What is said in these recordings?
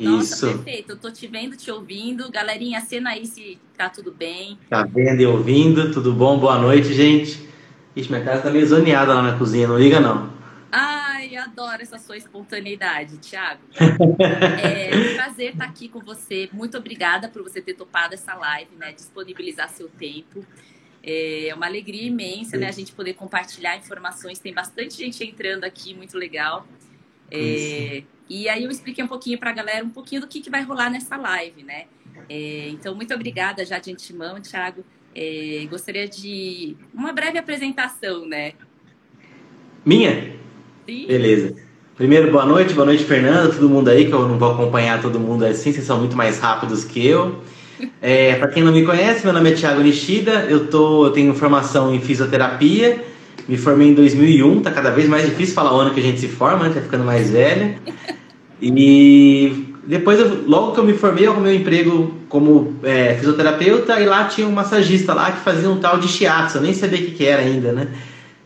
Nossa, Isso. perfeito. Eu tô te vendo, te ouvindo. Galerinha, cena aí se tá tudo bem. Tá vendo e ouvindo, tudo bom? Boa noite, gente. Ixi, minha casa tá meio zoneada lá na cozinha, não liga não. Ai, adoro essa sua espontaneidade, Thiago. é um prazer estar aqui com você. Muito obrigada por você ter topado essa live, né? Disponibilizar seu tempo. É uma alegria imensa, né? A gente poder compartilhar informações. Tem bastante gente entrando aqui, muito legal. É, e aí eu expliquei um pouquinho para a galera um pouquinho do que, que vai rolar nessa live, né? É, então, muito obrigada já de antemão, Thiago. É, gostaria de uma breve apresentação, né? Minha? Sim. Beleza. Primeiro, boa noite, boa noite, Fernanda, todo mundo aí, que eu não vou acompanhar todo mundo assim, vocês são muito mais rápidos que eu. É, para quem não me conhece, meu nome é Thiago Nishida, eu, tô, eu tenho formação em fisioterapia, me formei em 2001, tá cada vez mais difícil falar o ano que a gente se forma, né? Tá ficando mais velha. E depois, eu, logo que eu me formei, eu arrumei um emprego como é, fisioterapeuta e lá tinha um massagista lá que fazia um tal de shiatsu, eu nem sabia o que, que era ainda, né?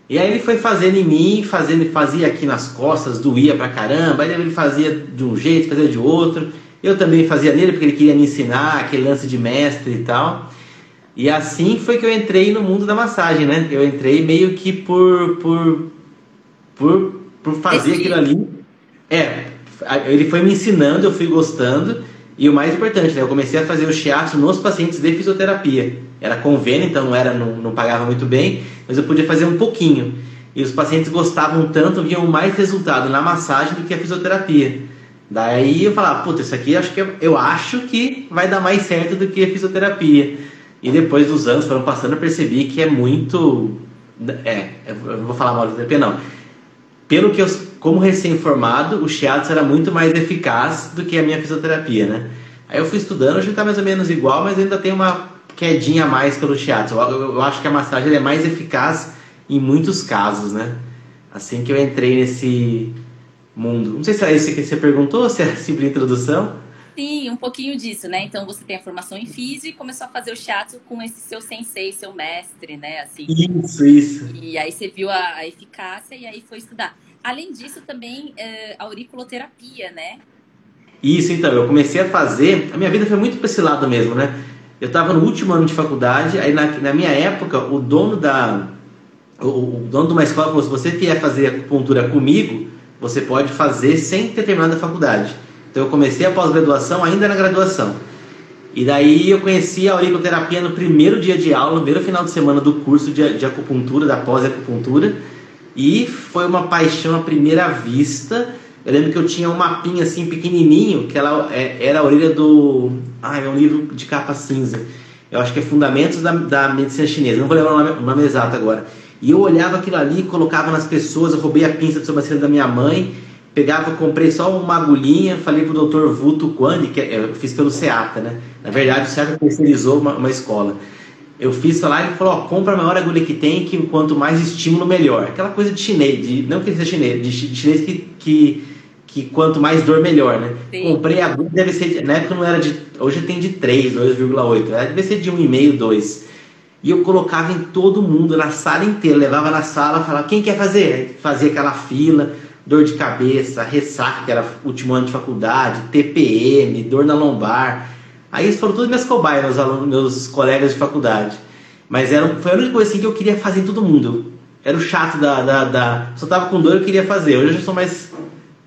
E aí ele foi fazendo em mim, fazendo, fazia aqui nas costas, doía pra caramba, aí ele fazia de um jeito, fazia de outro. Eu também fazia nele porque ele queria me ensinar aquele lance de mestre e tal. E assim foi que eu entrei no mundo da massagem, né? Eu entrei meio que por por por, por fazer Esse aquilo ali. É, ele foi me ensinando, eu fui gostando. E o mais importante, né? Eu comecei a fazer o shiatsu nos pacientes de fisioterapia. Era convênio, então não era não, não pagava muito bem, mas eu podia fazer um pouquinho. E os pacientes gostavam tanto, viam mais resultado na massagem do que a fisioterapia. Daí eu falava, puta, isso aqui acho que eu, eu acho que vai dar mais certo do que a fisioterapia. E depois dos anos foram passando, eu percebi que é muito. É, eu vou falar mal de terapia, não. Pelo que eu, como recém-formado, o shiatsu era muito mais eficaz do que a minha fisioterapia, né? Aí eu fui estudando, hoje está mais ou menos igual, mas ainda tem uma quedinha a mais pelo shiatsu. Eu, eu, eu acho que a massagem é mais eficaz em muitos casos, né? Assim que eu entrei nesse, mundo. Não sei se é isso que você perguntou, se é simples introdução. Sim, um pouquinho disso, né? Então você tem a formação em físico e começou a fazer o shiatsu com esse seu sensei, seu mestre, né? Assim. Isso, isso. E aí você viu a, a eficácia e aí foi estudar. Além disso, também é, auriculoterapia, né? Isso, então, eu comecei a fazer. A minha vida foi muito para esse lado mesmo, né? Eu estava no último ano de faculdade, aí na, na minha época, o dono da. O, o dono de uma escola falou: se você quer fazer acupuntura comigo, você pode fazer sem ter terminado a faculdade. Então eu comecei a pós-graduação ainda na graduação. E daí eu conheci a auriculoterapia no primeiro dia de aula, no primeiro final de semana do curso de, de acupuntura, da pós-acupuntura. E foi uma paixão à primeira vista. Eu lembro que eu tinha um mapinha assim pequenininho, que ela é, era a orelha do. Ah, é um livro de capa cinza. Eu acho que é Fundamentos da, da Medicina Chinesa. Não vou lembrar o nome, o nome exato agora. E eu olhava aquilo ali, colocava nas pessoas, eu roubei a pinça de sobrancelha da minha mãe, pegava, comprei só uma agulhinha, falei pro doutor Vuto Quandi, que é, eu fiz pelo SEATA, né? Na verdade, o SEATA terceirizou uma, uma escola. Eu fiz lá e ele falou, ó, compra a maior agulha que tem, que quanto mais estímulo, melhor. Aquela coisa de chinês, de, não que seja chinês, de, chinês que, que, que quanto mais dor, melhor, né? Sim. Comprei a agulha, deve ser, na época não era de, hoje tem de 3, 2,8, deve ser de 1,5, 2. E eu colocava em todo mundo, na sala inteira, levava na sala, falava, quem quer fazer? Fazia aquela fila, dor de cabeça, ressaca, que era último ano de faculdade, TPM, dor na lombar. Aí foram todos meus cobaias, meus alunos, meus colegas de faculdade. Mas era, foi a única coisa assim que eu queria fazer em todo mundo. era o chato da, da, da. Só tava com dor, eu queria fazer. Hoje eu já sou mais.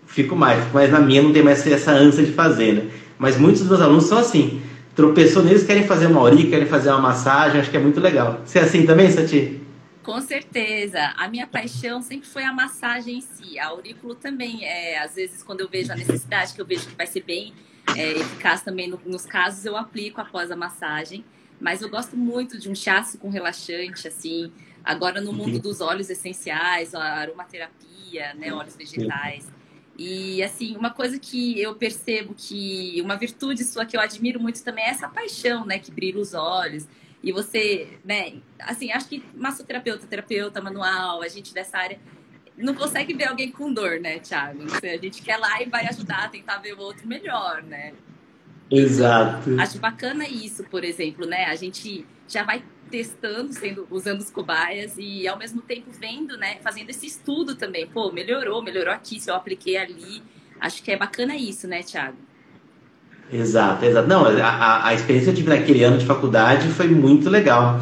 Fico mais, fico mais na minha, não tem mais essa ânsia de fazer, né? Mas muitos dos meus alunos são assim tropeçou neles, querem fazer uma auric, querem fazer uma massagem, acho que é muito legal. Você é assim também, Sati? Com certeza. A minha paixão sempre foi a massagem em si. A aurículo também, é, às vezes, quando eu vejo a necessidade, que eu vejo que vai ser bem é, eficaz também no, nos casos, eu aplico após a massagem. Mas eu gosto muito de um chasso com relaxante, assim. Agora, no mundo dos óleos essenciais, a aromaterapia, né, óleos vegetais. E assim, uma coisa que eu percebo que uma virtude sua que eu admiro muito também é essa paixão, né, que brilha os olhos. E você, né, assim, acho que massoterapeuta, terapeuta manual, a gente dessa área não consegue ver alguém com dor, né, Thiago? A gente quer lá e vai ajudar, tentar ver o outro melhor, né? Exato. Acho bacana isso, por exemplo, né? A gente já vai testando, sendo, usando os cobaias e ao mesmo tempo vendo, né, fazendo esse estudo também. Pô, melhorou, melhorou aqui, se eu apliquei ali. Acho que é bacana isso, né, Thiago? Exato, exato. Não, a, a experiência que eu tive naquele ano de faculdade foi muito legal.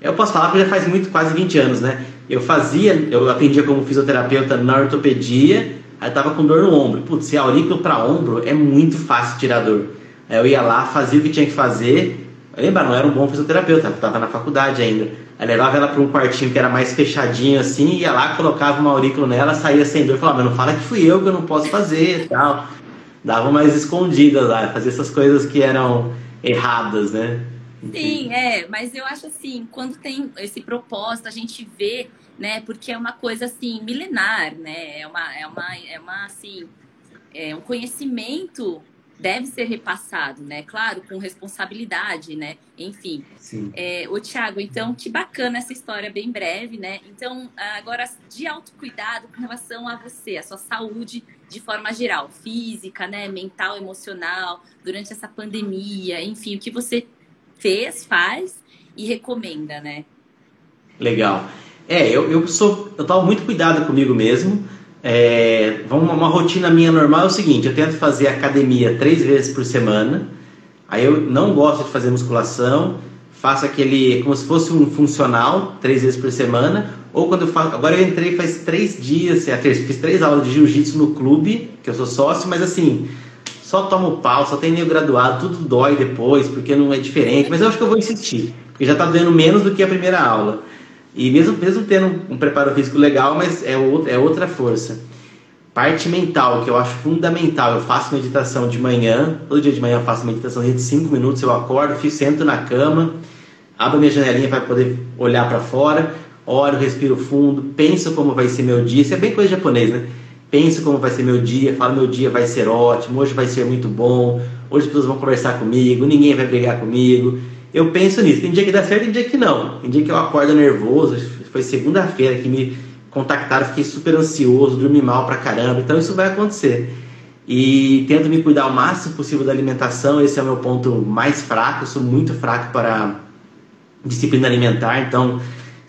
Eu posso falar porque já faz muito, quase 20 anos, né? Eu fazia, eu atendia como fisioterapeuta na ortopedia, aí eu tava com dor no ombro. Putz, se aurículo para ombro é muito fácil tirar dor. Aí eu ia lá, fazia o que tinha que fazer. Lembra, não era um bom fisioterapeuta, tava na faculdade ainda. Aí levava ela para um quartinho que era mais fechadinho assim, ia lá, colocava uma aurícula nela, saía sem dor, falava, mas não fala que fui eu que eu não posso fazer e tal. Dava mais escondidas lá, fazia essas coisas que eram erradas, né? Sim, é, mas eu acho assim, quando tem esse propósito, a gente vê, né, porque é uma coisa assim, milenar, né? É uma, é uma, é uma assim, é um conhecimento deve ser repassado, né? Claro, com responsabilidade, né? Enfim. Sim. É, ô, Tiago, então, que bacana essa história, bem breve, né? Então, agora, de autocuidado com relação a você, a sua saúde de forma geral, física, né? Mental, emocional, durante essa pandemia, enfim, o que você fez, faz e recomenda, né? Legal. É, eu, eu sou. Eu tomo muito cuidado comigo mesmo. É, uma, uma rotina minha normal é o seguinte: eu tento fazer academia três vezes por semana. Aí eu não gosto de fazer musculação, faço aquele como se fosse um funcional três vezes por semana. Ou quando eu faço, agora eu entrei faz três dias, é, fiz três aulas de jiu-jitsu no clube, que eu sou sócio, mas assim, só tomo pau, só tem meio graduado, tudo dói depois, porque não é diferente, mas eu acho que eu vou insistir, porque já tá doendo menos do que a primeira aula. E mesmo, mesmo tendo um preparo físico legal, mas é, outra, é outra força. Parte mental, que eu acho fundamental. Eu faço meditação de manhã, todo dia de manhã eu faço meditação de 5 minutos, eu acordo, fico, sento na cama, abro minha janelinha para poder olhar para fora, oro, respiro fundo, penso como vai ser meu dia. Isso é bem coisa japonês, né? Penso como vai ser meu dia, falo meu dia vai ser ótimo, hoje vai ser muito bom, hoje as pessoas vão conversar comigo, ninguém vai brigar comigo eu penso nisso. Tem dia que dá certo tem dia que não. Tem dia que eu acordo nervoso. Foi segunda-feira que me contactaram, fiquei super ansioso, dormi mal pra caramba. Então isso vai acontecer. E tento me cuidar o máximo possível da alimentação. Esse é o meu ponto mais fraco. Eu sou muito fraco para disciplina alimentar. Então,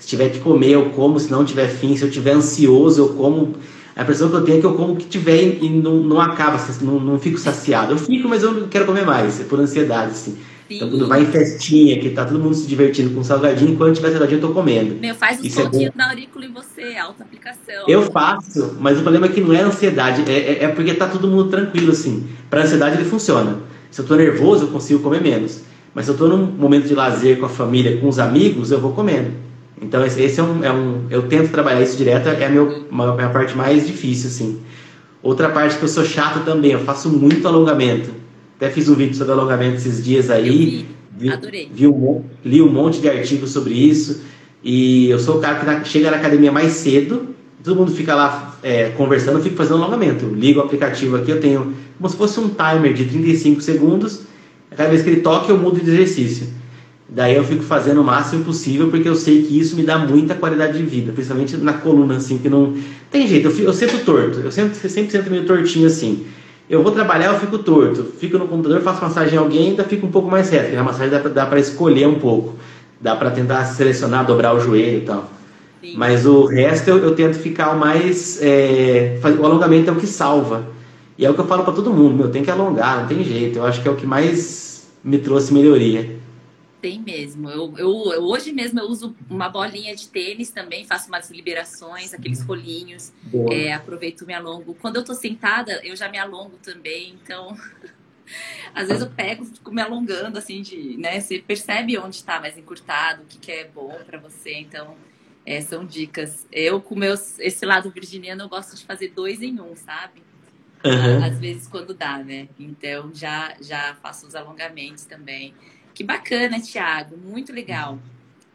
se tiver que comer, eu como. Se não tiver fim, se eu tiver ansioso, eu como. A impressão que eu tenho é que eu como o que tiver e não, não acaba, não, não fico saciado. Eu fico, mas eu não quero comer mais, é por ansiedade, assim. Sim. Então, quando vai em festinha, que tá todo mundo se divertindo com salgadinho, enquanto tiver salgadinho, eu tô comendo. Meu, faz o pontinho é na aurícula em você, alta aplicação. Eu faço, mas o problema é que não é ansiedade, é, é, é porque tá todo mundo tranquilo, assim. Pra ansiedade ele funciona. Se eu tô nervoso, eu consigo comer menos. Mas se eu tô num momento de lazer com a família, com os amigos, eu vou comendo. Então, esse, esse é, um, é um. Eu tento trabalhar isso direto, é a meu, minha parte mais difícil, assim. Outra parte que eu sou chato também, eu faço muito alongamento. Até fiz um vídeo sobre alongamento esses dias aí. Vi, Adorei. Vi um, li um monte de artigos sobre isso. E eu sou o cara que na, chega na academia mais cedo, todo mundo fica lá é, conversando, eu fico fazendo alongamento. ligo o aplicativo aqui, eu tenho como se fosse um timer de 35 segundos. Cada vez que ele toca, eu mudo de exercício. Daí eu fico fazendo o máximo possível, porque eu sei que isso me dá muita qualidade de vida, principalmente na coluna, assim, que não. Tem jeito, eu, fico, eu sento torto, eu sempre, sempre sento meio tortinho assim. Eu vou trabalhar, eu fico torto. Fico no computador, faço massagem em alguém, ainda fico um pouco mais reto. Porque a massagem dá, dá para escolher um pouco. Dá para tentar selecionar, dobrar o joelho e tal. Sim. Mas o resto eu, eu tento ficar o mais. É, o alongamento é o que salva. E é o que eu falo para todo mundo: meu, tem que alongar, não tem jeito. Eu acho que é o que mais me trouxe melhoria. Tem mesmo. Eu, eu, eu, hoje mesmo eu uso uma bolinha de tênis também, faço umas liberações, aqueles rolinhos, é, aproveito me alongo. Quando eu tô sentada, eu já me alongo também, então às vezes eu pego, fico me alongando, assim, de, né? Você percebe onde está mais encurtado, o que, que é bom para você, então é, são dicas. Eu, com meus, esse lado virginiano, eu gosto de fazer dois em um, sabe? Uhum. Às vezes quando dá, né? Então já, já faço os alongamentos também. Que bacana, Thiago. Muito legal.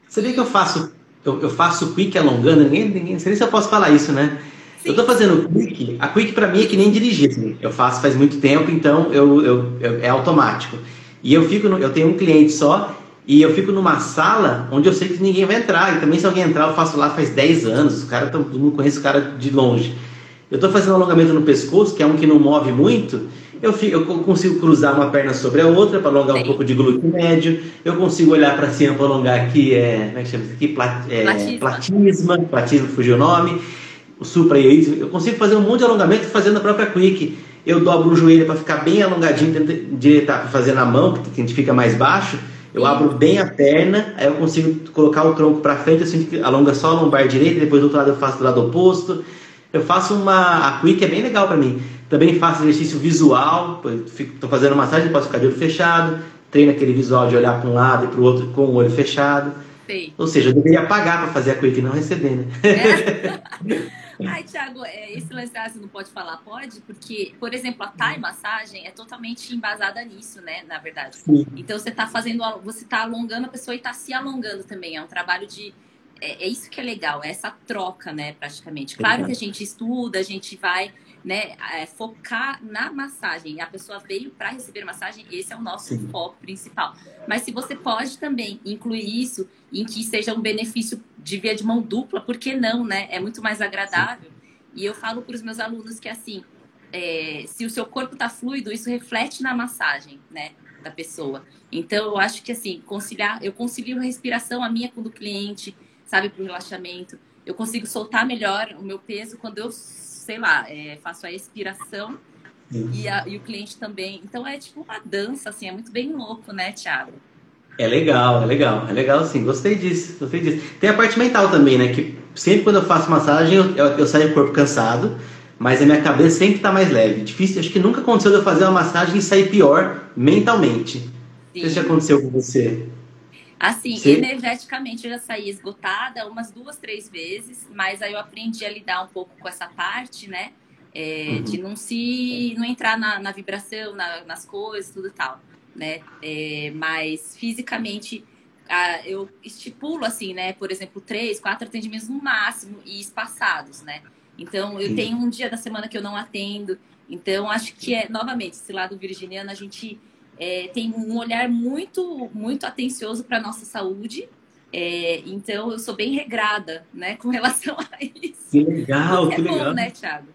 Você vê que eu faço, eu, eu faço quick alongando, ninguém, ninguém, não sei se eu posso falar isso, né? Sim. Eu tô fazendo quick, a quick para mim é que nem dirigir, assim. Eu faço faz muito tempo, então eu, eu, eu, é automático. E eu fico, no, eu tenho um cliente só e eu fico numa sala onde eu sei que ninguém vai entrar. E também se alguém entrar, eu faço lá faz 10 anos. O cara, todo mundo conhece o cara de longe. Eu estou fazendo um alongamento no pescoço, que é um que não move muito eu, fico, eu consigo cruzar uma perna sobre a outra para alongar Sim. um pouco de glúteo médio. Eu consigo olhar para cima para alongar aqui, é, como é que chama isso aqui? Plat, é, platisma. platisma. Platisma, fugiu o nome. O supra Eu consigo fazer um monte de alongamento fazendo a própria quick. eu dobro o joelho para ficar bem alongadinho, direitar para fazer na mão, que a gente fica mais baixo. Eu abro bem a perna, aí eu consigo colocar o tronco para frente, assim, alonga só a lombar direita, depois do outro lado eu faço do lado oposto. Eu faço uma. A quick é bem legal para mim. Também faço exercício visual, estou fazendo massagem, posso ficar de olho fechado, treino aquele visual de olhar para um lado e para o outro com o olho fechado. Sim. Ou seja, eu deveria pagar para fazer a quick e não receber, né? É. Ai, Thiago, é, esse lance ah, você não pode falar, pode? Porque, por exemplo, a Thai massagem é totalmente embasada nisso, né? Na verdade. Sim. Então você está fazendo, você está alongando a pessoa e está se alongando também. É um trabalho de. É, é, isso que é legal, é essa troca, né? Praticamente. Claro que a gente estuda, a gente vai né, é, focar na massagem. A pessoa veio para receber massagem, esse é o nosso Sim. foco principal. Mas se você pode também incluir isso em que seja um benefício de via de mão dupla, por que não, né? É muito mais agradável. Sim. E eu falo para os meus alunos que assim, é, se o seu corpo está fluido, isso reflete na massagem, né, da pessoa. Então eu acho que assim, conciliar, eu concilio a respiração a minha com do cliente, sabe, para o relaxamento. Eu consigo soltar melhor o meu peso quando eu sei lá, é, faço a expiração e, a, e, o cliente também. Então é tipo uma dança, assim, é muito bem louco, né, Thiago? É legal, é legal, é legal sim, gostei disso, gostei disso. Tem a parte mental também, né? Que sempre quando eu faço massagem eu, eu, eu saio do corpo cansado, mas a minha cabeça sempre está mais leve. Difícil, acho que nunca aconteceu de eu fazer uma massagem e sair pior mentalmente. Sim. Se já aconteceu com você. Assim, Sim. energeticamente eu já saí esgotada umas duas, três vezes, mas aí eu aprendi a lidar um pouco com essa parte, né? É, uhum. De não se. não entrar na, na vibração, na, nas coisas, tudo e tal. Né? É, mas fisicamente a, eu estipulo assim, né? Por exemplo, três, quatro atendimentos no máximo e espaçados, né? Então eu Sim. tenho um dia da semana que eu não atendo. Então acho que é novamente esse lado virginiano a gente é, tem um olhar muito, muito atencioso para a nossa saúde. É, então, eu sou bem regrada, né, com relação a isso. Que legal, que é legal. bom, né, Thiago?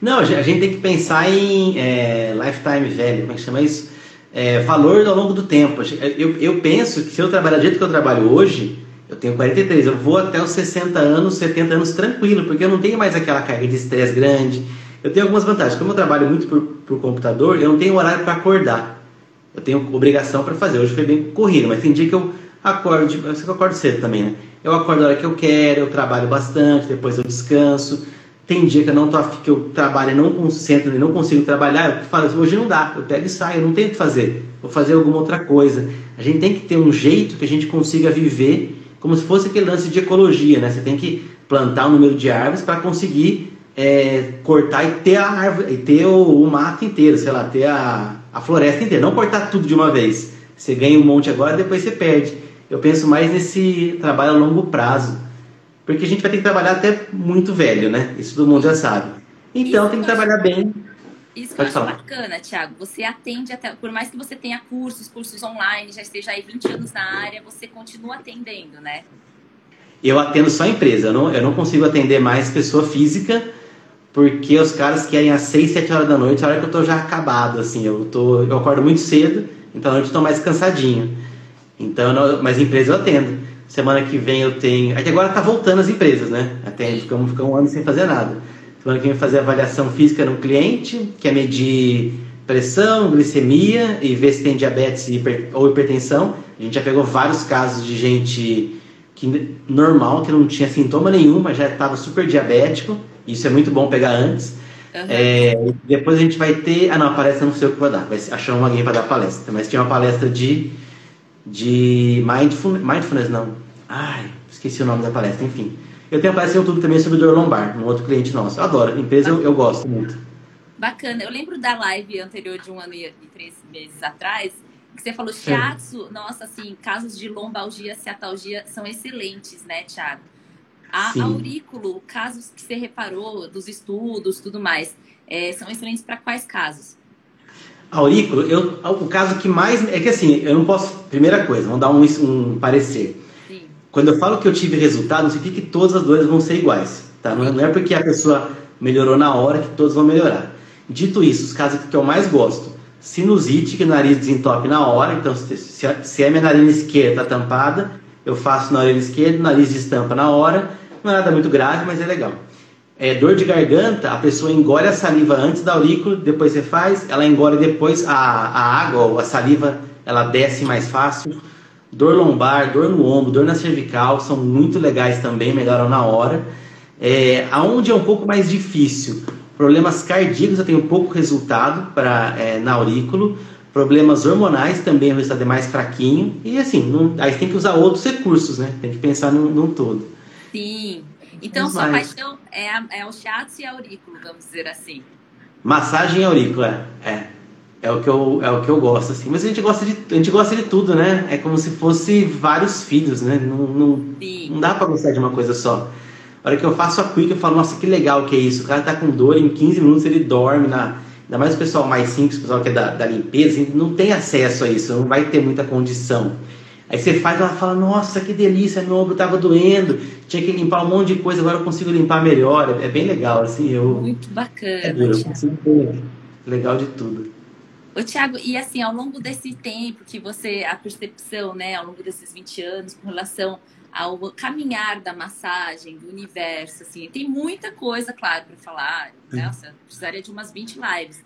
Não, a gente tem que pensar em é, lifetime value, como é que chama isso? É, valor ao longo do tempo. Eu, eu penso que se eu trabalhar do jeito que eu trabalho hoje, eu tenho 43, eu vou até os 60 anos, 70 anos tranquilo, porque eu não tenho mais aquela carga de estresse grande. Eu tenho algumas vantagens. Como eu trabalho muito por, por computador, eu não tenho horário para acordar. Eu tenho obrigação para fazer. Hoje foi bem corrido, mas tem dia que eu acordo, eu sei que eu acordo cedo também, né? Eu acordo a hora que eu quero, eu trabalho bastante, depois eu descanso. Tem dia que eu não tô que eu trabalho não concentro não consigo trabalhar, eu falo assim, hoje não dá, eu pego e saio, eu não tenho o que fazer, vou fazer alguma outra coisa. A gente tem que ter um jeito que a gente consiga viver como se fosse aquele lance de ecologia, né? Você tem que plantar um número de árvores para conseguir é, cortar e ter a árvore, e ter o, o mato inteiro, sei lá, ter a, a floresta inteira, não cortar tudo de uma vez. Você ganha um monte agora, depois você perde. Eu penso mais nesse trabalho a longo prazo, porque a gente vai ter que trabalhar até muito velho, né? Isso todo mundo já sabe. Então Isso tem que trabalhar bem. Isso que eu acho falar. bacana, Thiago. Você atende até, por mais que você tenha cursos, cursos online, já esteja aí 20 anos na área, você continua atendendo, né? Eu atendo só empresa, eu não, eu não consigo atender mais pessoa física, porque os caras querem às 6, 7 horas da noite, a hora que eu tô já acabado, assim, eu, tô, eu acordo muito cedo, então à noite eu tô mais cansadinho. Então, não, mas empresa eu atendo. Semana que vem eu tenho. Aqui agora tá voltando as empresas, né? Até ficamos ficar um ano sem fazer nada. Semana que vem fazer avaliação física no cliente, que é medir pressão, glicemia e ver se tem diabetes ou hipertensão. A gente já pegou vários casos de gente que normal, que não tinha sintoma nenhum, mas já estava super diabético isso é muito bom pegar antes. Uhum. É, depois a gente vai ter. Ah, não, a palestra não sei o que vai dar. Vai achar alguém para dar palestra. Mas tinha uma palestra de. de mindfulness. Mindfulness, não. Ai, esqueci o nome da palestra, enfim. Eu tenho a palestra no YouTube também sobre dor lombar, um outro cliente nosso. Eu adoro. Empresa eu, eu gosto muito. Bacana. Eu lembro da live anterior de um ano e três meses atrás, que você falou shiatsu. Nossa, assim, casos de lombalgia, ciatalgia são excelentes, né, Thiago? A Sim. aurículo, casos que você reparou dos estudos, tudo mais, é, são excelentes para quais casos? Aurículo, eu, o caso que mais. É que assim, eu não posso. Primeira coisa, vamos dar um, um parecer. Sim. Quando eu falo que eu tive resultado, não significa que todas as dores vão ser iguais. Tá? Não, é, não é porque a pessoa melhorou na hora que todos vão melhorar. Dito isso, os casos que eu mais gosto, sinusite, que o nariz desentope na hora, então se, se a minha narina esquerda está tampada, eu faço na orelha esquerda, nariz destampa na hora, não é nada muito grave, mas é legal. é, dor de garganta, a pessoa engole a saliva antes da aurícula, depois você faz, ela engole depois a, a água ou a saliva, ela desce mais fácil. Dor lombar, dor no ombro, dor na cervical, são muito legais também, melhoram na hora. É, aonde é um pouco mais difícil, problemas cardíacos eu tenho pouco resultado para é, na aurículo, problemas hormonais também o resultado é mais fraquinho, e assim, não, aí tem que usar outros recursos, né? Tem que pensar num, num todo. Sim, então, sua paixão é, a, é o shiatsu e a aurículo, vamos dizer assim. Massagem e aurícula, é. É o que eu, é o que eu gosto, assim. Mas a gente gosta de, a gente gosta de tudo, né? É como se fosse vários filhos, né? Não, não, não dá para gostar de uma coisa só. A hora que eu faço a quick, eu falo, nossa, que legal que é isso. O cara tá com dor, em 15 minutos ele dorme. Na... Ainda mais o pessoal mais simples, o pessoal que é da, da limpeza, não tem acesso a isso, não vai ter muita condição. Aí você faz, ela fala, nossa, que delícia, meu ombro estava doendo, tinha que limpar um monte de coisa, agora eu consigo limpar melhor. É bem legal, assim, eu... Muito bacana, é eu consigo legal de tudo. Ô, Tiago, e assim, ao longo desse tempo que você, a percepção, né, ao longo desses 20 anos, com relação ao caminhar da massagem, do universo, assim, tem muita coisa, claro, para falar, nossa, precisaria de umas 20 lives,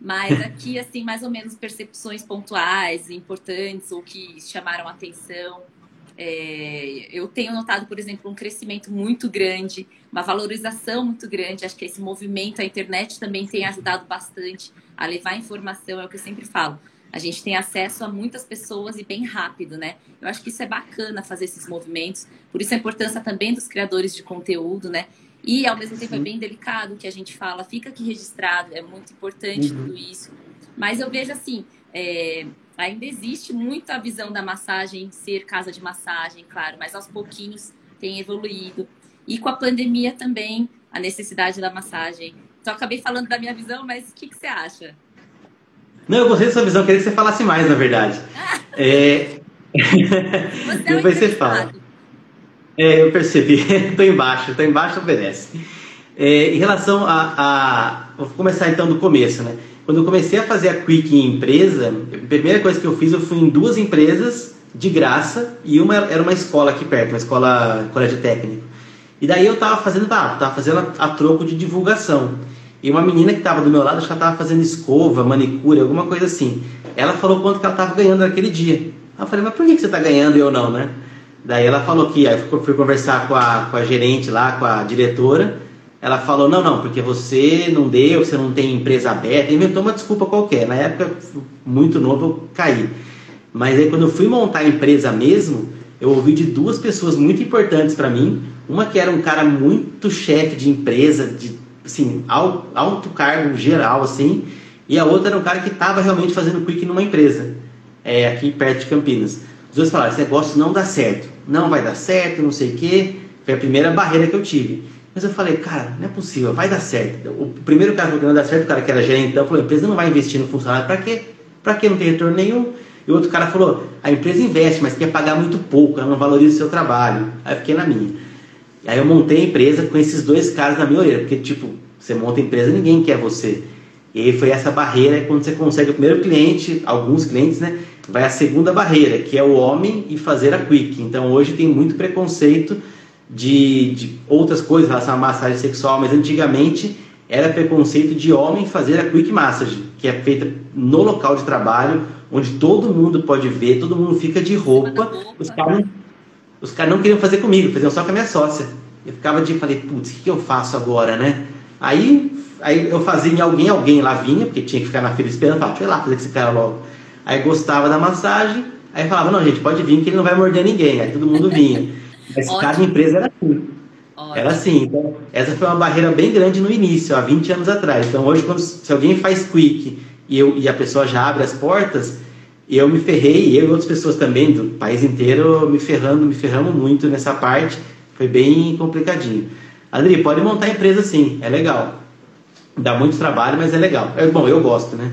mas aqui, assim, mais ou menos percepções pontuais, importantes ou que chamaram atenção. É, eu tenho notado, por exemplo, um crescimento muito grande, uma valorização muito grande. Acho que esse movimento, a internet também tem ajudado bastante a levar informação, é o que eu sempre falo. A gente tem acesso a muitas pessoas e bem rápido, né? Eu acho que isso é bacana fazer esses movimentos. Por isso a importância também dos criadores de conteúdo, né? E, ao mesmo tempo, é bem delicado o que a gente fala, fica aqui registrado, é muito importante uhum. tudo isso. Mas eu vejo assim, é, ainda existe muito a visão da massagem ser casa de massagem, claro, mas aos pouquinhos tem evoluído. E com a pandemia também, a necessidade da massagem. Então, acabei falando da minha visão, mas o que, que você acha? Não, eu gostei da sua visão, queria que você falasse mais, na verdade. é... Você é Depois você fala. É, eu percebi. Estou embaixo, estou embaixo, obedece. É, em relação a, a, Vou começar então do começo, né? Quando eu comecei a fazer a Quick em empresa, a primeira coisa que eu fiz, eu fui em duas empresas de graça e uma era uma escola aqui perto, uma escola colégio técnico. E daí eu estava fazendo, tá, tava fazendo a, a, troco de divulgação. E uma menina que estava do meu lado, acho que ela estava fazendo escova, manicure, alguma coisa assim. Ela falou quanto que ela estava ganhando naquele dia. Eu falei, mas por que, você está ganhando e eu não, né? Daí ela falou que, aí fui conversar com a, com a gerente lá, com a diretora. Ela falou: não, não, porque você não deu, você não tem empresa aberta. Inventou uma desculpa qualquer. Na época, muito novo, eu caí. Mas aí, quando eu fui montar a empresa mesmo, eu ouvi de duas pessoas muito importantes para mim. Uma que era um cara muito chefe de empresa, de assim, alto cargo geral, assim. E a outra era um cara que estava realmente fazendo quick numa empresa, é, aqui perto de Campinas. Os dois falaram: esse negócio não dá certo não vai dar certo, não sei o quê. Foi a primeira barreira que eu tive. Mas eu falei, cara, não é possível, vai dar certo. O primeiro caso que não dá certo, o cara que era gerente, então, falou, a empresa não vai investir no funcionário, para quê? Para quê? Não tem retorno nenhum. E o outro cara falou, a empresa investe, mas quer pagar muito pouco, ela não valoriza o seu trabalho. Aí eu fiquei na minha. Aí eu montei a empresa com esses dois caras na minha orelha, porque, tipo, você monta a empresa, ninguém quer você. E foi essa barreira, quando você consegue o primeiro cliente, alguns clientes, né? vai a segunda barreira, que é o homem e fazer a quick. Então hoje tem muito preconceito de, de outras coisas em relação à massagem sexual, mas antigamente era preconceito de homem fazer a quick massage, que é feita no local de trabalho, onde todo mundo pode ver, todo mundo fica de roupa. Os caras os caras não queriam fazer comigo, faziam só com a minha sócia. Eu ficava de, falei, putz, o que eu faço agora, né? Aí, aí eu fazia em alguém, alguém lá vinha, porque tinha que ficar na fila esperando, falava, deixa eu ir lá fazer com esse cara logo. Aí gostava da massagem, aí falava, não, gente, pode vir que ele não vai morder ninguém. Aí todo mundo vinha. Mas cada empresa era assim. Ótimo. Era assim. Então, essa foi uma barreira bem grande no início, há 20 anos atrás. Então, hoje, quando, se alguém faz quick e, eu, e a pessoa já abre as portas, eu me ferrei, eu e outras pessoas também do país inteiro me ferrando, me ferramos muito nessa parte. Foi bem complicadinho. Adri, pode montar empresa sim, é legal. Dá muito trabalho, mas é legal. É, bom, eu gosto, né?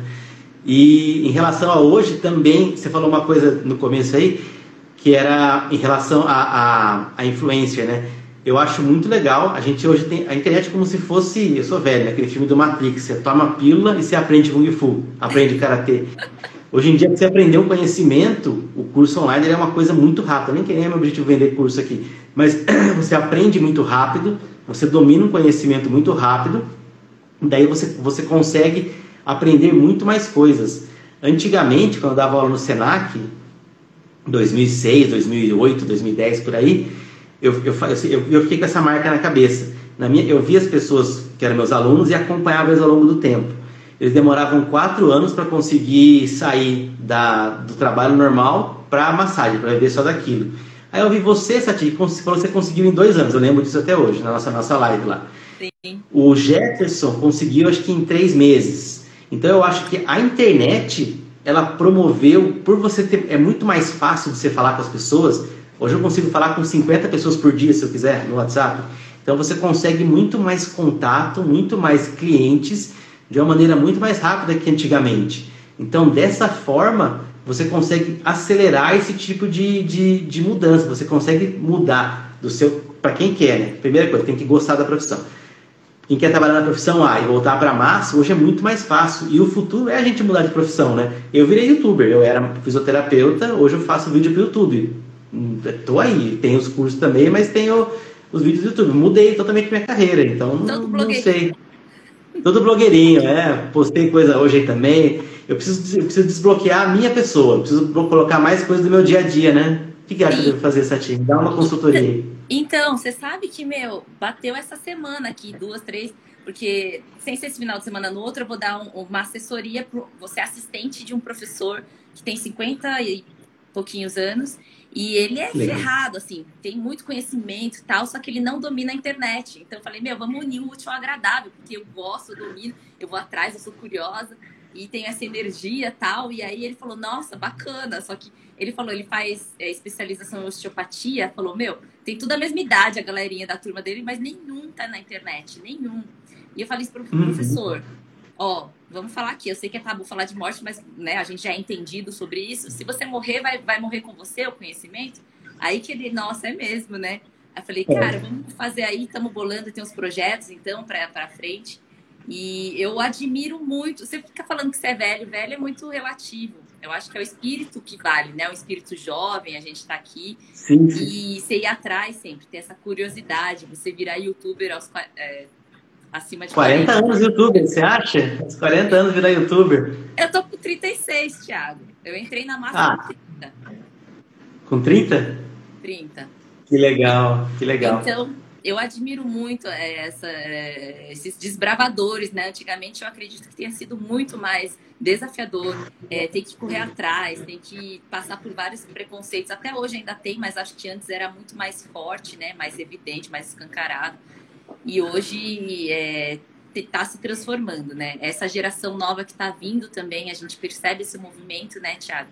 E em relação a hoje também, você falou uma coisa no começo aí, que era em relação a, a, a influencer, né? Eu acho muito legal. A gente hoje tem a internet como se fosse, eu sou velho, né? aquele filme do Matrix. Você toma pílula e você aprende Kung Fu, aprende Karatê. Hoje em dia, para você aprender um conhecimento, o curso online é uma coisa muito rápida. Nem queria meu objetivo vender curso aqui, mas você aprende muito rápido, Você domina um conhecimento muito rápido, daí você, você consegue aprender muito mais coisas. Antigamente, quando eu dava aula no Senac, 2006, 2008, 2010, por aí, eu, eu, eu, eu fiquei com essa marca na cabeça. Na minha, eu via as pessoas que eram meus alunos e acompanhava eles ao longo do tempo. Eles demoravam quatro anos para conseguir sair da, do trabalho normal para a massagem, para viver só daquilo. Aí eu vi você, Sati, você conseguiu em dois anos, eu lembro disso até hoje, na nossa, nossa live lá. Sim. O Jefferson conseguiu, acho que em três meses. Então eu acho que a internet, ela promoveu, por você ter, é muito mais fácil de você falar com as pessoas. Hoje eu consigo falar com 50 pessoas por dia, se eu quiser, no WhatsApp. Então você consegue muito mais contato, muito mais clientes, de uma maneira muito mais rápida que antigamente. Então, dessa forma, você consegue acelerar esse tipo de, de, de mudança. Você consegue mudar do seu. Para quem quer, né? Primeira coisa, tem que gostar da profissão. Quem quer trabalhar na profissão A e voltar para a massa, hoje é muito mais fácil. E o futuro é a gente mudar de profissão, né? Eu virei youtuber, eu era fisioterapeuta, hoje eu faço vídeo para o YouTube. Estou aí, tenho os cursos também, mas tenho os vídeos do YouTube. Mudei totalmente minha carreira, então não, não sei. Todo blogueirinho, é. Postei coisa hoje aí também. Eu preciso, eu preciso desbloquear a minha pessoa. Eu preciso colocar mais coisas do meu dia a dia, né? O que, que acha que eu fazer, Sati? Dá uma consultoria. Então, você sabe que, meu, bateu essa semana aqui, duas, três, porque sem ser esse final de semana no outro, eu vou dar um, uma assessoria para você é assistente de um professor que tem 50 e pouquinhos anos e ele é Legal. ferrado, assim, tem muito conhecimento e tal, só que ele não domina a internet. Então eu falei, meu, vamos unir o útil ao agradável, porque eu gosto, eu domino, eu vou atrás, eu sou curiosa e tenho essa energia tal. E aí ele falou, nossa, bacana. Só que ele falou, ele faz é, especialização em osteopatia, falou, meu, tem tudo a mesma idade a galerinha da turma dele, mas nenhum tá na internet, nenhum. E eu falei isso pro uhum. professor, ó, vamos falar aqui, eu sei que é tabu falar de morte, mas né, a gente já é entendido sobre isso. Se você morrer, vai, vai morrer com você o conhecimento? Aí que ele, nossa, é mesmo, né? Aí eu falei, é. cara, vamos fazer aí, estamos bolando, tem uns projetos, então, para frente. E eu admiro muito. Você fica falando que você é velho, velho é muito relativo. Eu acho que é o espírito que vale, né? O espírito jovem, a gente está aqui. Sim, sim. E você ir atrás sempre, ter essa curiosidade, você virar youtuber aos é, acima de 40. 40 anos youtuber, você acha? Aos 40 anos virar youtuber. Eu tô com 36, Thiago. Eu entrei na massa ah. com 30. Com 30? 30. Que legal, que legal. Então, eu admiro muito é, essa, é, esses desbravadores, né? Antigamente eu acredito que tenha sido muito mais desafiador, é, tem que correr atrás, tem que passar por vários preconceitos. Até hoje ainda tem, mas acho que antes era muito mais forte, né? Mais evidente, mais escancarado. E hoje está é, se transformando, né? Essa geração nova que está vindo também, a gente percebe esse movimento, né, Tiago?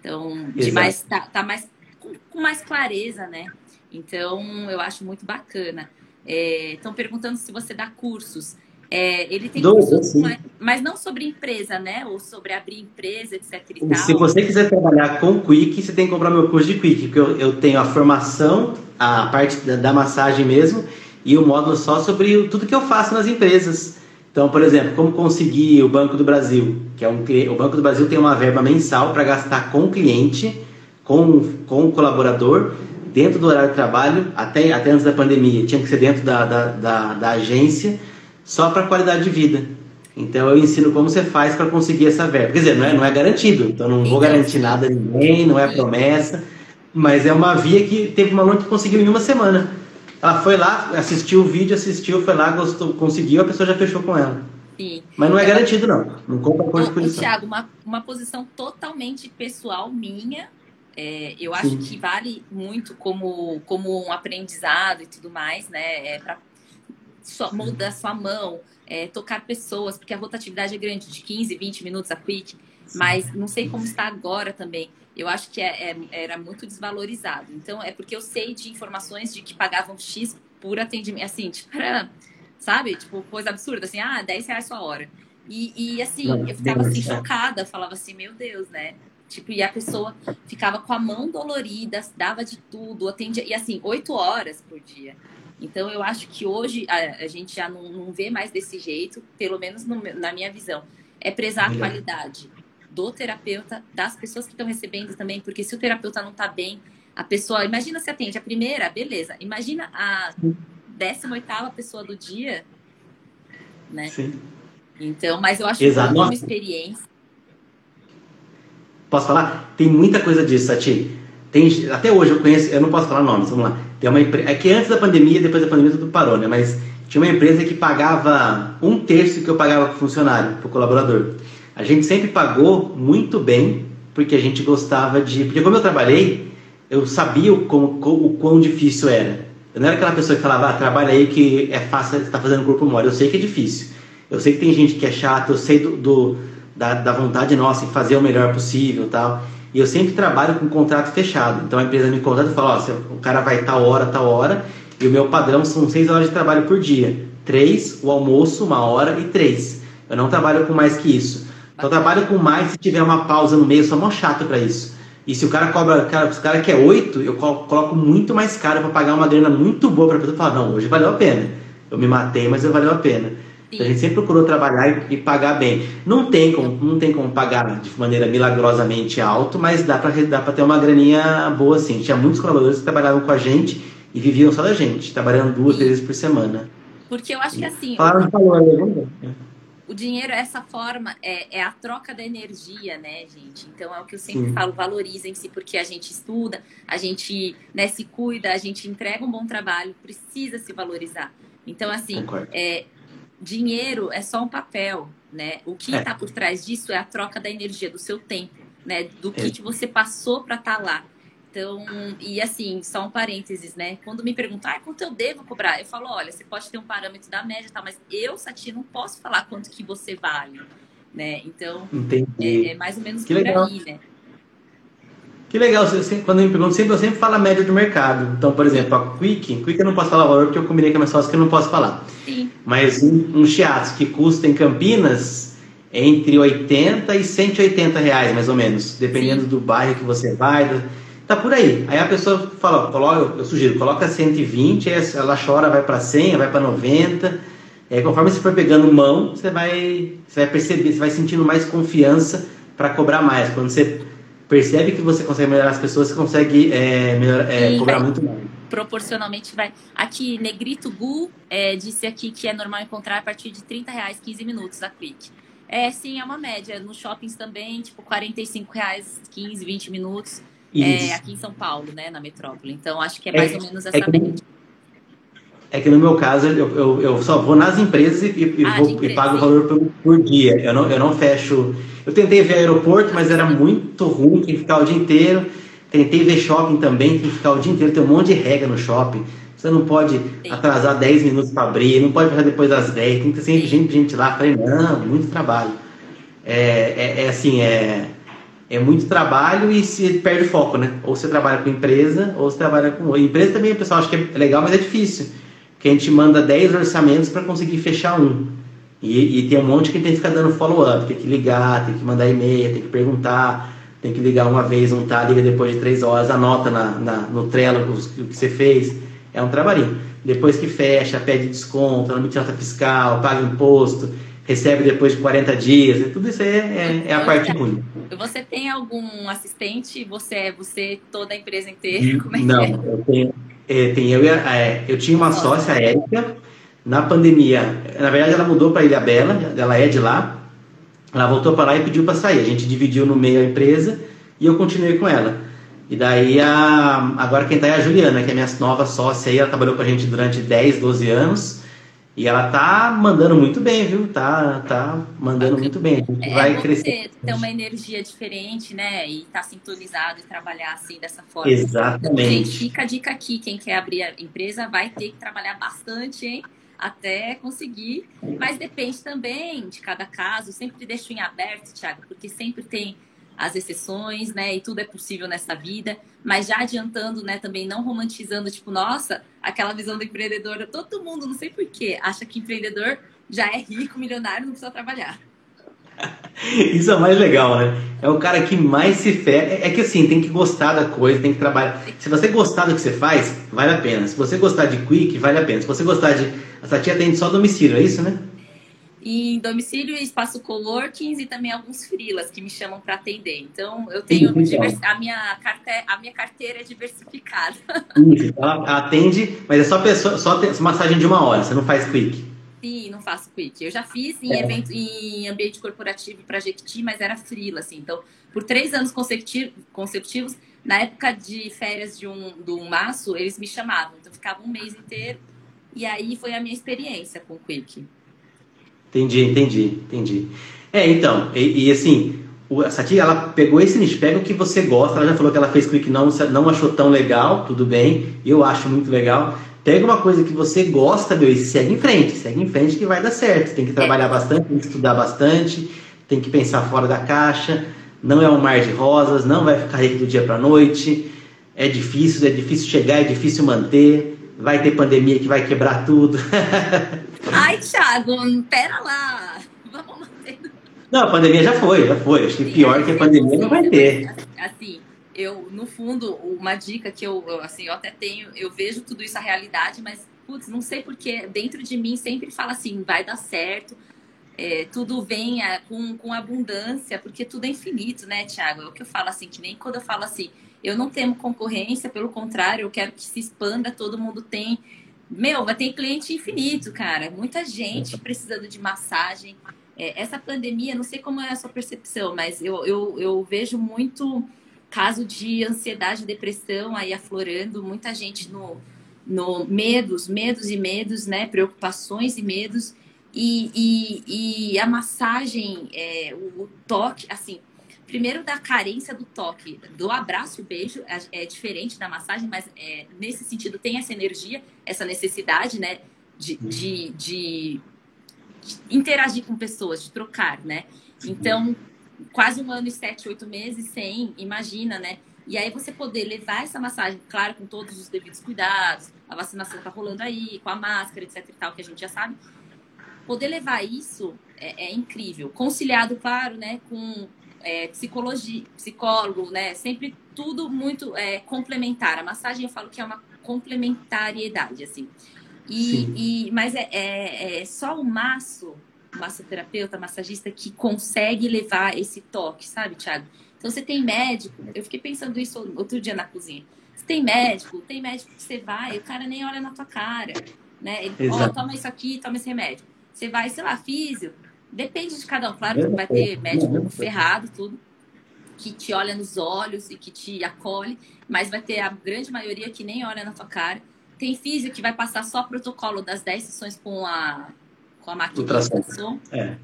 Então, de mais, tá, tá mais com, com mais clareza, né? Então, eu acho muito bacana. Estão é, perguntando se você dá cursos. É, ele tem Dou, cursos, mas, mas, não sobre empresa, né? Ou sobre abrir empresa, etc. Se você quiser trabalhar com Quick, você tem que comprar meu curso de Quick, porque eu, eu tenho a formação, a parte da, da, massagem mesmo, e o módulo só sobre tudo que eu faço nas empresas. Então, por exemplo, como conseguir o Banco do Brasil, que é um o Banco do Brasil tem uma verba mensal para gastar com o cliente, com, com o colaborador, dentro do horário de trabalho, até, até antes da pandemia, tinha que ser dentro da, da, da, da agência, só para qualidade de vida. Então eu ensino como você faz para conseguir essa verba. Quer dizer, não é, não é garantido, então não vou garantir nada a ninguém, não é promessa, mas é uma via que teve uma aluna que conseguiu em uma semana. Ela foi lá, assistiu o vídeo, assistiu, foi lá, gostou, conseguiu, a pessoa já fechou com ela. Sim. Mas não é garantido, não. Não compra coisa por isso. Thiago, uma, uma posição totalmente pessoal minha, é, eu acho Sim. que vale muito como, como um aprendizado e tudo mais, né? É para moldar sua mão, é, tocar pessoas, porque a rotatividade é grande, de 15, 20 minutos a quick, mas não sei como está agora também. Eu acho que é, é, era muito desvalorizado. Então, é porque eu sei de informações de que pagavam X por atendimento, assim, tipo, era, sabe? Tipo, coisa absurda, assim, ah, 10 reais sua hora. E, e assim, eu ficava assim, chocada, falava assim, meu Deus, né? Tipo, e a pessoa ficava com a mão dolorida, dava de tudo, atendia. E assim, oito horas por dia. Então, eu acho que hoje a, a gente já não, não, vê mais desse jeito, pelo menos no, na minha visão. É prezar a qualidade do terapeuta, das pessoas que estão recebendo também, porque se o terapeuta não está bem, a pessoa. Imagina se atende a primeira, beleza. Imagina a 18 pessoa do dia, né? Sim. Então, mas eu acho que é uma experiência. Posso falar? Tem muita coisa disso, Sati. Tem, até hoje eu conheço, eu não posso falar nomes, vamos lá. Tem uma empresa, é que antes da pandemia, depois da pandemia tudo parou, né? Mas tinha uma empresa que pagava um terço que eu pagava para o funcionário, para o colaborador. A gente sempre pagou muito bem, porque a gente gostava de. Porque como eu trabalhei, eu sabia o, o quão difícil era. Eu não era aquela pessoa que falava, ah, trabalha aí que é fácil, está fazendo corpo mole. Eu sei que é difícil. Eu sei que tem gente que é chata, eu sei do, do da, da, vontade nossa em fazer o melhor possível tal. E eu sempre trabalho com contrato fechado. Então a empresa me contrata e fala, ó, o cara vai tal hora, tal hora, e o meu padrão são seis horas de trabalho por dia. Três, o almoço, uma hora e três. Eu não trabalho com mais que isso. Então eu trabalho com mais se tiver uma pausa no meio, eu sou mó chato para isso. E se o cara cobra, cara, se o cara quer oito, eu coloco muito mais caro para pagar uma grana muito boa para pessoa falar, não, hoje valeu a pena. Eu me matei, mas valeu a pena. Então, a gente sempre procurou trabalhar e, e, pagar bem. Não tem como, não tem como pagar de maneira milagrosamente alto, mas dá para dá ter uma graninha boa assim. Tinha muitos colaboradores que trabalhavam com a gente e viviam só da gente, trabalhando duas vezes por semana. Porque eu acho que assim. Falaram de valor, né? O dinheiro, essa forma, é, é, a troca da energia, né, gente? Então é o que eu sempre Sim. falo, valorizem-se, porque a gente estuda, a gente né, se cuida, a gente entrega um bom trabalho, precisa se valorizar. Então, assim, é, dinheiro é só um papel, né? O que está é. Tá por trás disso é a troca da energia, do seu tempo, né? Do que, é. que você passou para estar tá lá. Então, e assim, só um parênteses, né? Quando me perguntam, ah, quanto eu devo cobrar? Eu falo, olha, você pode ter um parâmetro da média, tá? Mas eu, Sati, não posso falar quanto que você vale, né? Então, é, é, mais ou menos que por legal. aí, né? Que legal, você, quando me perguntam, sempre, eu sempre falo a média do mercado. Então, por exemplo, a Quick, Quick eu não posso falar o valor porque eu combinei com a minha sócia que eu não posso falar. Sim. Mas um, um shiatsu que custa em Campinas entre 80 e 180 reais, mais ou menos, dependendo Sim. do bairro que você vai. Do, Tá por aí. Aí a pessoa fala, coloca, eu sugiro, coloca 120, ela chora, vai para 100, vai para 90. E aí, conforme você for pegando mão, você vai, você vai perceber, você vai sentindo mais confiança para cobrar mais. Quando você percebe que você consegue melhorar as pessoas, você consegue é, melhor, é, cobrar vai, muito mais. Proporcionalmente vai. Aqui, Negrito Gu é, disse aqui que é normal encontrar a partir de 30 reais 15 minutos a Quick. É, sim, é uma média. Nos shoppings também, tipo, 45 reais 15, 20 minutos é, aqui em São Paulo, né, na metrópole. Então, acho que é mais é, ou menos essa é que, média. É que no meu caso, eu, eu, eu só vou nas empresas e, e, ah, vou, empresa, e pago o valor por, por, dia. Eu não, eu não fecho. Eu tentei ver aeroporto, mas era muito ruim, tem que ficar o dia inteiro. Tentei ver shopping também, tem que ficar o dia inteiro. Tem um monte de regra no shopping. Você não pode Sim. atrasar 10 minutos para abrir, não pode fazer depois das 10. Tem que ter sempre gente, gente lá. Falei, não, muito trabalho. É, é, é assim, é é muito trabalho e se perde foco, né? Ou você trabalha com empresa, ou você trabalha com. Empresa também, o pessoal acha que é legal, mas é difícil. Porque a gente manda 10 orçamentos para conseguir fechar um. E, e, tem um monte que tem que ficar dando follow-up, tem que ligar, tem que mandar e-mail, tem que perguntar, tem que ligar uma vez, não tá, liga depois de três horas, anota na, na no Trello o que você fez. É um trabalhinho. Depois que fecha, pede desconto, não emite nota fiscal, paga imposto recebe depois de 40 dias, tudo isso é, é, é a parte ruim. Você tem algum assistente? Você é você toda a empresa inteira? Como é Não, é? eu tenho, é, tem eu, é, eu tinha uma Nossa. sócia, Érica, na pandemia, na verdade ela mudou para Ilha Bela, ela é de lá, ela voltou para lá e pediu para sair. A gente dividiu no meio a empresa e eu continuei com ela. E daí, a, agora quem está é a Juliana, que é minha nova sócia aí, ela trabalhou com a gente durante 10, 12 anos. E ela tá mandando muito bem, viu? Tá, tá mandando muito bem. A gente é, vai crescer. ter uma energia diferente, né? E tá sintonizado e trabalhar assim dessa forma. Exatamente. Então, gente, fica a dica aqui. Quem quer abrir a empresa vai ter que trabalhar bastante, hein? Até conseguir. Mas depende também de cada caso. Sempre deixo em aberto, Thiago, porque sempre tem as exceções, né? E tudo é possível nessa vida. Mas já adiantando, né? Também não romantizando, tipo, nossa, aquela visão do empreendedor. Todo mundo, não sei porquê, acha que empreendedor já é rico, milionário, não precisa trabalhar. Isso é o mais legal, né? É o cara que mais se fé. É que assim, tem que gostar da coisa, tem que trabalhar. Se você gostar do que você faz, vale a pena. Se você gostar de Quick, vale a pena. Se você gostar de. A tia atende só domicílio, é isso, né? Em domicílio e espaço coworkings e também alguns freelas que me chamam para atender. Então, eu tenho divers... a, minha carte... a minha carteira é diversificada. Isso, ela atende, mas é só pessoa, só massagem de uma hora, você não faz quick. Sim, não faço quick. Eu já fiz em é. evento em ambiente corporativo para Jequiti, mas era freela, assim. Então, por três anos consecutivos, na época de férias de um, do maço, eles me chamavam. Então, eu ficava um mês inteiro. E aí foi a minha experiência com o Quick. Entendi, entendi, entendi. É, então, e, e assim, a Sati, ela pegou esse nicho, pega o que você gosta, ela já falou que ela fez clique não, não achou tão legal, tudo bem, eu acho muito legal. Pega uma coisa que você gosta, meu, e segue em frente, segue em frente que vai dar certo. Tem que trabalhar bastante, tem que estudar bastante, tem que pensar fora da caixa, não é um mar de rosas, não vai ficar rico do dia para noite, é difícil, é difícil chegar, é difícil manter, vai ter pandemia que vai quebrar tudo. Ai, Thiago, pera lá. Vamos manter. Não, a pandemia já foi, já foi. Acho que Sim, pior que a pandemia não vai ter. Assim, eu, no fundo, uma dica que eu, assim, eu até tenho, eu vejo tudo isso a realidade, mas, putz, não sei porque dentro de mim sempre fala assim, vai dar certo, é, tudo vem com, com abundância, porque tudo é infinito, né, Tiago? É o que eu falo assim, que nem quando eu falo assim, eu não temo concorrência, pelo contrário, eu quero que se expanda, todo mundo tem meu, vai ter cliente infinito, cara. Muita gente precisando de massagem. É, essa pandemia, não sei como é a sua percepção, mas eu, eu, eu vejo muito caso de ansiedade, depressão aí aflorando, muita gente no, no medos, medos e medos, né? Preocupações e medos. E, e, e a massagem, é, o toque, assim, primeiro da carência do toque, do abraço e beijo, é, é diferente da massagem, mas é, nesse sentido tem essa energia, essa necessidade, né, de, uhum. de, de, interagir com pessoas, de trocar, né? Então, quase um ano e sete, oito meses sem, imagina, né? E aí você poder levar essa massagem, claro, com todos os devidos cuidados, a vacinação tá rolando aí, com a máscara, etc e tal, que a gente já sabe. Poder levar isso é, é incrível. Conciliado, claro, né, com é, psicologia, psicólogo, né? Sempre tudo muito é, complementar. A massagem eu falo que é uma complementariedade, assim. E, e mas é, é, é, só o maço, massoterapeuta, massagista, que consegue levar esse toque, sabe, Thiago? Então você tem médico, eu fiquei pensando isso outro dia na cozinha. Você tem médico, tem médico que você vai, o cara nem olha na tua cara, né? Ele, ó, oh, toma isso aqui, toma esse remédio. Você vai, sei lá, físio, Depende de cada um. Claro que vai ter médico ferrado, tudo, que te olha nos olhos e que te acolhe, mas vai ter a grande maioria que nem olha na tua cara. Tem físico que vai passar só protocolo das 10 sessões com a, com a máquina de. É.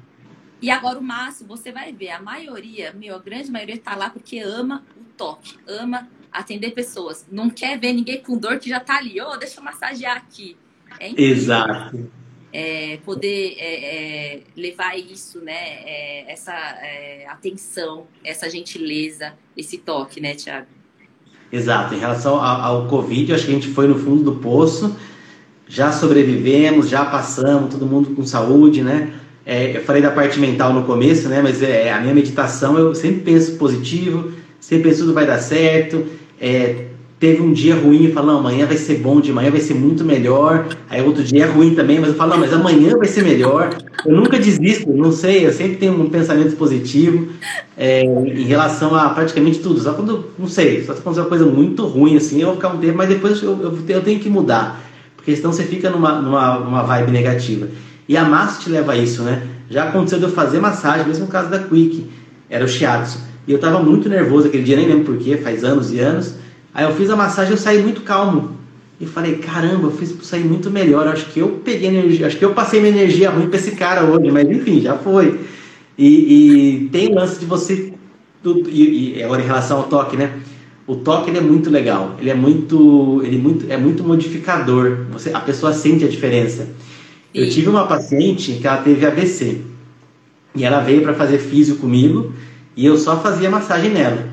E agora o Márcio, você vai ver, a maioria, meu, a grande maioria está lá porque ama o toque, ama atender pessoas. Não quer ver ninguém com dor que já está ali. Ô, oh, deixa eu massagear aqui. É Exato é, poder é, é, levar isso, né? É, essa é, atenção, essa gentileza, esse toque, né, Tiago? Exato. Em relação ao, Covid, acho que a gente foi no fundo do poço, já sobrevivemos, já passamos, todo mundo com saúde, né? É, eu falei da parte mental no começo, né? Mas é, a minha meditação, eu sempre penso positivo, sempre penso tudo vai dar certo. É, teve um dia ruim e fala, não, amanhã vai ser bom, de manhã vai ser muito melhor. Aí outro dia é ruim também, mas eu falo, não, mas amanhã vai ser melhor. Eu nunca desisto, não sei, eu sempre tenho um pensamento positivo é, em relação a praticamente tudo. Só quando, não sei, só se acontecer uma coisa muito ruim assim, eu vou ficar um tempo, mas depois eu, eu, eu tenho que mudar. Porque senão você fica numa, numa, numa vibe negativa. E a massa te leva a isso, né? Já aconteceu de eu fazer massagem, mesmo no caso da Quick, era o shiatsu. E eu tava muito nervoso aquele dia, nem lembro porquê, faz anos e anos. Aí eu fiz a massagem e eu saí muito calmo. E falei, caramba, eu fiz sair muito melhor. Acho que eu peguei energia, acho que eu passei minha energia ruim para esse cara hoje, mas enfim, já foi. E, e tem lance de você. E, e agora em relação ao toque, né? O toque ele é muito legal, ele é muito, ele é muito, é muito modificador. Você, a pessoa sente a diferença. Eu tive uma paciente que ela teve ABC e ela veio para fazer físio comigo e eu só fazia massagem nela.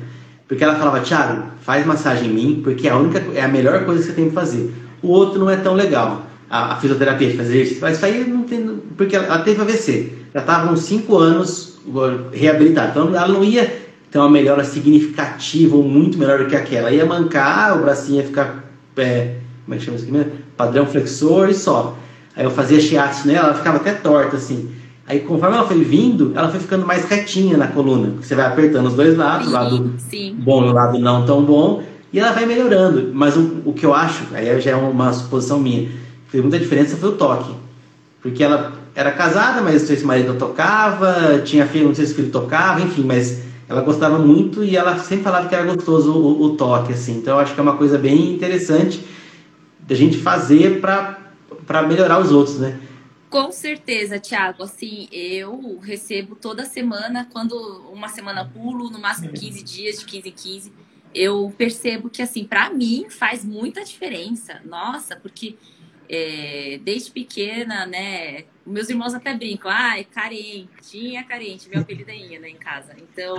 Porque ela falava, Thiago, faz massagem em mim, porque é a única, é a melhor coisa que você tem que fazer. O outro não é tão legal. A, a fisioterapia fazer isso, mas isso aí não tem. Porque ela, ela teve AVC. Já estava uns 5 anos reabilitada. Então ela não ia ter uma melhora significativa ou muito melhor do que aquela. Ela ia mancar, o bracinho ia ficar. É, como é que chama isso aqui mesmo? Padrão flexor e só. Aí eu fazia shiatsu nela, ela ficava até torta assim. Aí, conforme ela foi vindo, ela foi ficando mais retinha na coluna. Você vai apertando os dois lados, o lado sim. bom e o lado não tão bom, e ela vai melhorando. Mas o, o que eu acho, aí já é uma suposição minha, fez muita diferença foi o toque. Porque ela era casada, mas não sei se o marido tocava, tinha filho, não sei se o filho tocava, enfim, mas ela gostava muito e ela sempre falava que era gostoso o, o toque, assim. Então eu acho que é uma coisa bem interessante da gente fazer para melhorar os outros, né? Com certeza, Thiago. Assim, eu recebo toda semana, quando uma semana pulo, no máximo 15 dias, de 15 em 15, eu percebo que, assim, para mim faz muita diferença. Nossa, porque é, desde pequena, né? Meus irmãos até brincam, ai, carente, tinha carente, meu apelido né, em casa. Então,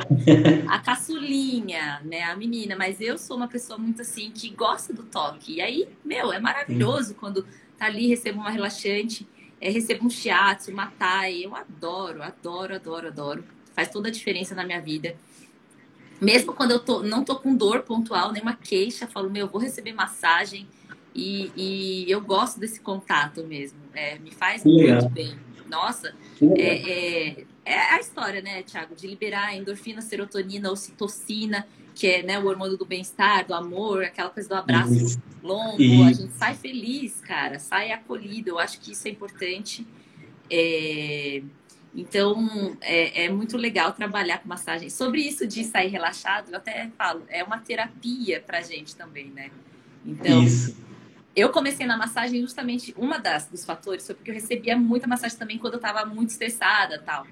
a caçulinha, né, a menina, mas eu sou uma pessoa muito assim que gosta do toque. E aí, meu, é maravilhoso quando tá ali, recebo uma relaxante, é, recebo um shiatsu, uma thai. Eu adoro, adoro, adoro, adoro. Faz toda a diferença na minha vida. Mesmo quando eu tô, não tô com dor pontual, nenhuma queixa, falo, meu, vou receber massagem e, e eu gosto desse contato mesmo. É, me faz muito bem. Nossa, é, é, é, a história, né, Thiago, de liberar endorfina, serotonina, ocitocina, que é né, o hormônio do bem-estar, do amor, aquela coisa do abraço isso. longo. E... A gente sai feliz, cara, sai acolhido. Eu acho que isso é importante. É... Então, é, é, muito legal trabalhar com massagem. Sobre isso de sair relaxado, eu até falo, é uma terapia pra gente também, né? Então, isso. Eu comecei na massagem justamente uma das dos fatores foi porque eu recebia muita massagem também quando eu estava muito estressada, tal.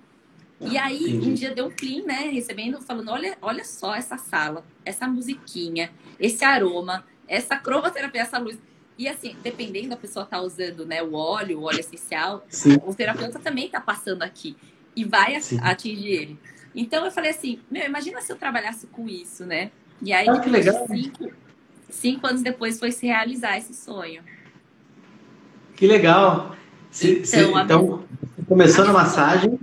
E aí Entendi. um dia deu um clean, né, recebendo, falando, olha, olha só essa sala, essa musiquinha, esse aroma, essa cromoterapia, essa luz. E assim, dependendo da pessoa tá usando, né, o óleo, o óleo essencial, Sim. o terapeuta também tá passando aqui e vai Sim. atingir ele. Então eu falei assim, meu, imagina se eu trabalhasse com isso, né? E aí, ah, que legal. cinco, cinco anos depois foi se realizar esse sonho. Que legal! Se, então, se, então começou na massagem,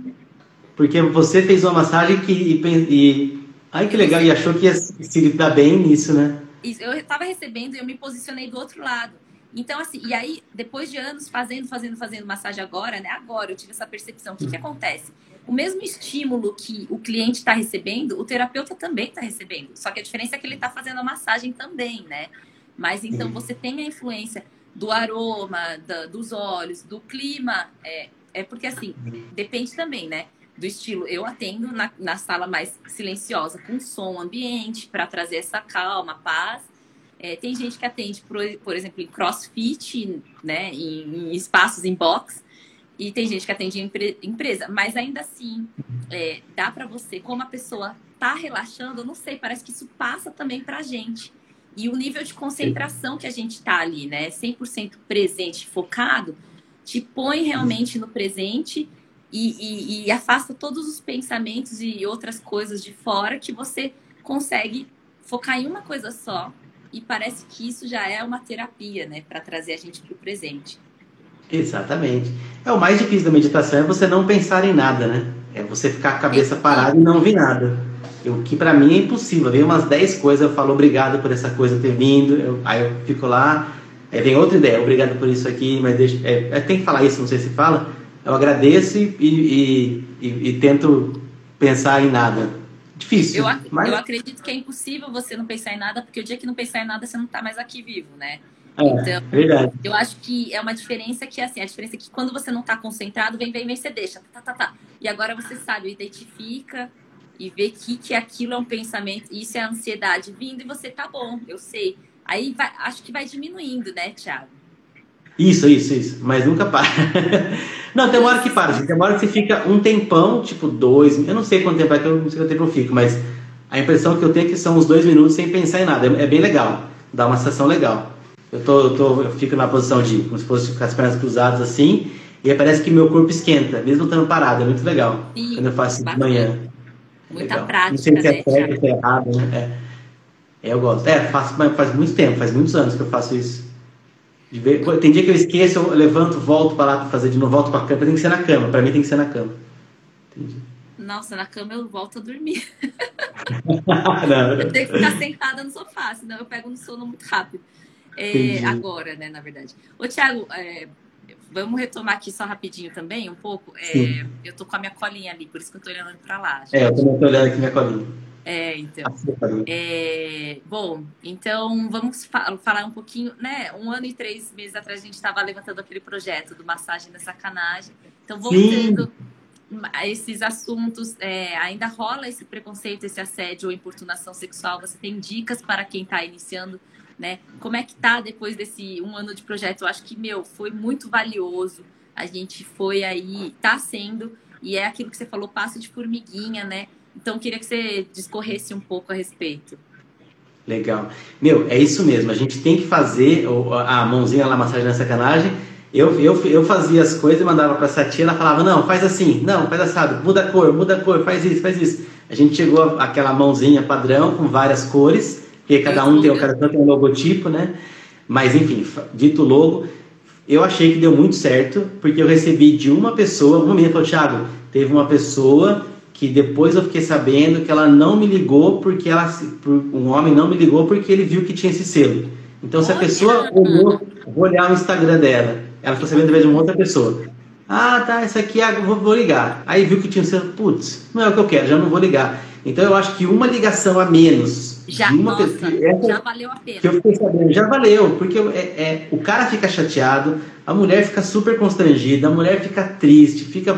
porque você fez uma massagem que, e, e ai que legal, e achou que ia se dar bem nisso, né? Isso, eu estava recebendo e eu me posicionei do outro lado. Então, assim, e aí, depois de anos fazendo, fazendo, fazendo massagem agora, né? Agora eu tive essa percepção. O que, que acontece? O mesmo estímulo que o cliente está recebendo, o terapeuta também está recebendo. Só que a diferença é que ele está fazendo a massagem também, né? Mas então você tem a influência do aroma, da, dos olhos, do clima. É, é porque, assim, depende também, né? Do estilo. Eu atendo na, na sala mais silenciosa, com som ambiente, para trazer essa calma, paz é, tem gente que atende, por, por exemplo, em crossfit, né, em, em espaços em box, e tem gente que atende em empre empresa. Mas ainda assim, é, dá para você, como a pessoa tá relaxando, eu não sei, parece que isso passa também para a gente. E o nível de concentração que a gente tá ali, né, 100% presente, focado, te põe realmente no presente e, e, e afasta todos os pensamentos e outras coisas de fora que você consegue focar em uma coisa só e parece que isso já é uma terapia, né, para trazer a gente para o presente. Exatamente. É o mais difícil da meditação é você não pensar em nada, né? É você ficar com a cabeça parada e não ver nada. O que para mim é impossível. Vem umas 10 coisas, eu falo obrigado por essa coisa ter vindo, eu, aí eu fico lá, aí vem outra ideia, obrigado por isso aqui, mas deixa, é, é, tem que falar isso, não sei se fala. Eu agradeço e, e, e, e tento pensar em nada. Difícil. Eu, mas... eu acredito que é impossível você não pensar em nada, porque o dia que não pensar em nada, você não está mais aqui vivo, né? É, então, verdade. eu acho que é uma diferença que, assim, a diferença é que quando você não está concentrado, vem, vem, vem, você deixa, tá, tá, tá. E agora você sabe, identifica e vê que, que aquilo é um pensamento, isso é ansiedade vindo e você tá bom, eu sei. Aí vai, acho que vai diminuindo, né, Thiago? Isso, isso, isso. Mas nunca para. não, tem uma hora que para. Tem uma hora que você fica um tempão, tipo dois. Eu não sei quanto tempo é que eu não sei quanto tempo eu fico, mas a impressão que eu tenho é que são uns dois minutos sem pensar em nada. É, é bem legal. Dá uma sensação legal. Eu, tô, eu, tô, eu fico na posição de como se fosse com as pernas cruzadas assim. E parece que meu corpo esquenta, mesmo estando parado. É muito legal. Sim, quando eu faço isso de manhã. Muita legal. prática. Não sei se é né, certo, se é errado, né? É. Eu gosto. É, faço, faz muito tempo, faz muitos anos que eu faço isso. Tem dia que eu esqueço, eu levanto, volto para lá para fazer de novo, volto para a cama. Tem que ser na cama. Para mim tem que ser na cama. Entendi. Nossa, na cama eu volto a dormir. eu tenho que ficar sentada no sofá, senão eu pego no sono muito rápido. É, agora, né, na verdade. Ô, Thiago, é, vamos retomar aqui só rapidinho também, um pouco. É, eu tô com a minha colinha ali, por isso que eu tô olhando para lá. Gente. É, eu também tô olhando aqui minha colinha. É, então. É, bom, então vamos fa falar um pouquinho, né? Um ano e três meses atrás a gente estava levantando aquele projeto do massagem da sacanagem. Então, voltando Sim. a esses assuntos, é, ainda rola esse preconceito, esse assédio ou importunação sexual? Você tem dicas para quem está iniciando? Né? Como é que tá depois desse um ano de projeto? Eu acho que, meu, foi muito valioso. A gente foi aí, tá sendo, e é aquilo que você falou, passo de formiguinha, né? Então, queria que você discorresse um pouco a respeito. Legal. Meu, é isso mesmo. A gente tem que fazer a mãozinha lá, massagem na sacanagem. Eu, eu, eu fazia as coisas e mandava para essa tia, ela falava, não, faz assim, não, faz assado, muda a cor, muda a cor, faz isso, faz isso. A gente chegou aquela mãozinha padrão com várias cores, porque cada um tem, cada tem um logotipo, né? Mas enfim, dito logo, eu achei que deu muito certo, porque eu recebi de uma pessoa, uma menina falou, Thiago, teve uma pessoa que depois eu fiquei sabendo que ela não me ligou porque ela um homem não me ligou porque ele viu que tinha esse selo. Então se a pessoa olhou, vou olhar o Instagram dela, ela ficou sabendo através de uma outra pessoa. Ah, tá, essa aqui é, vou, vou ligar. Aí viu que tinha um selo, putz, não é o que eu quero, já não vou ligar. Então eu acho que uma ligação a menos já, uma nossa, pessoa, essa, já valeu a pena. Que eu fiquei sabendo, já valeu, porque é, é, o cara fica chateado, a mulher fica super constrangida, a mulher fica triste, fica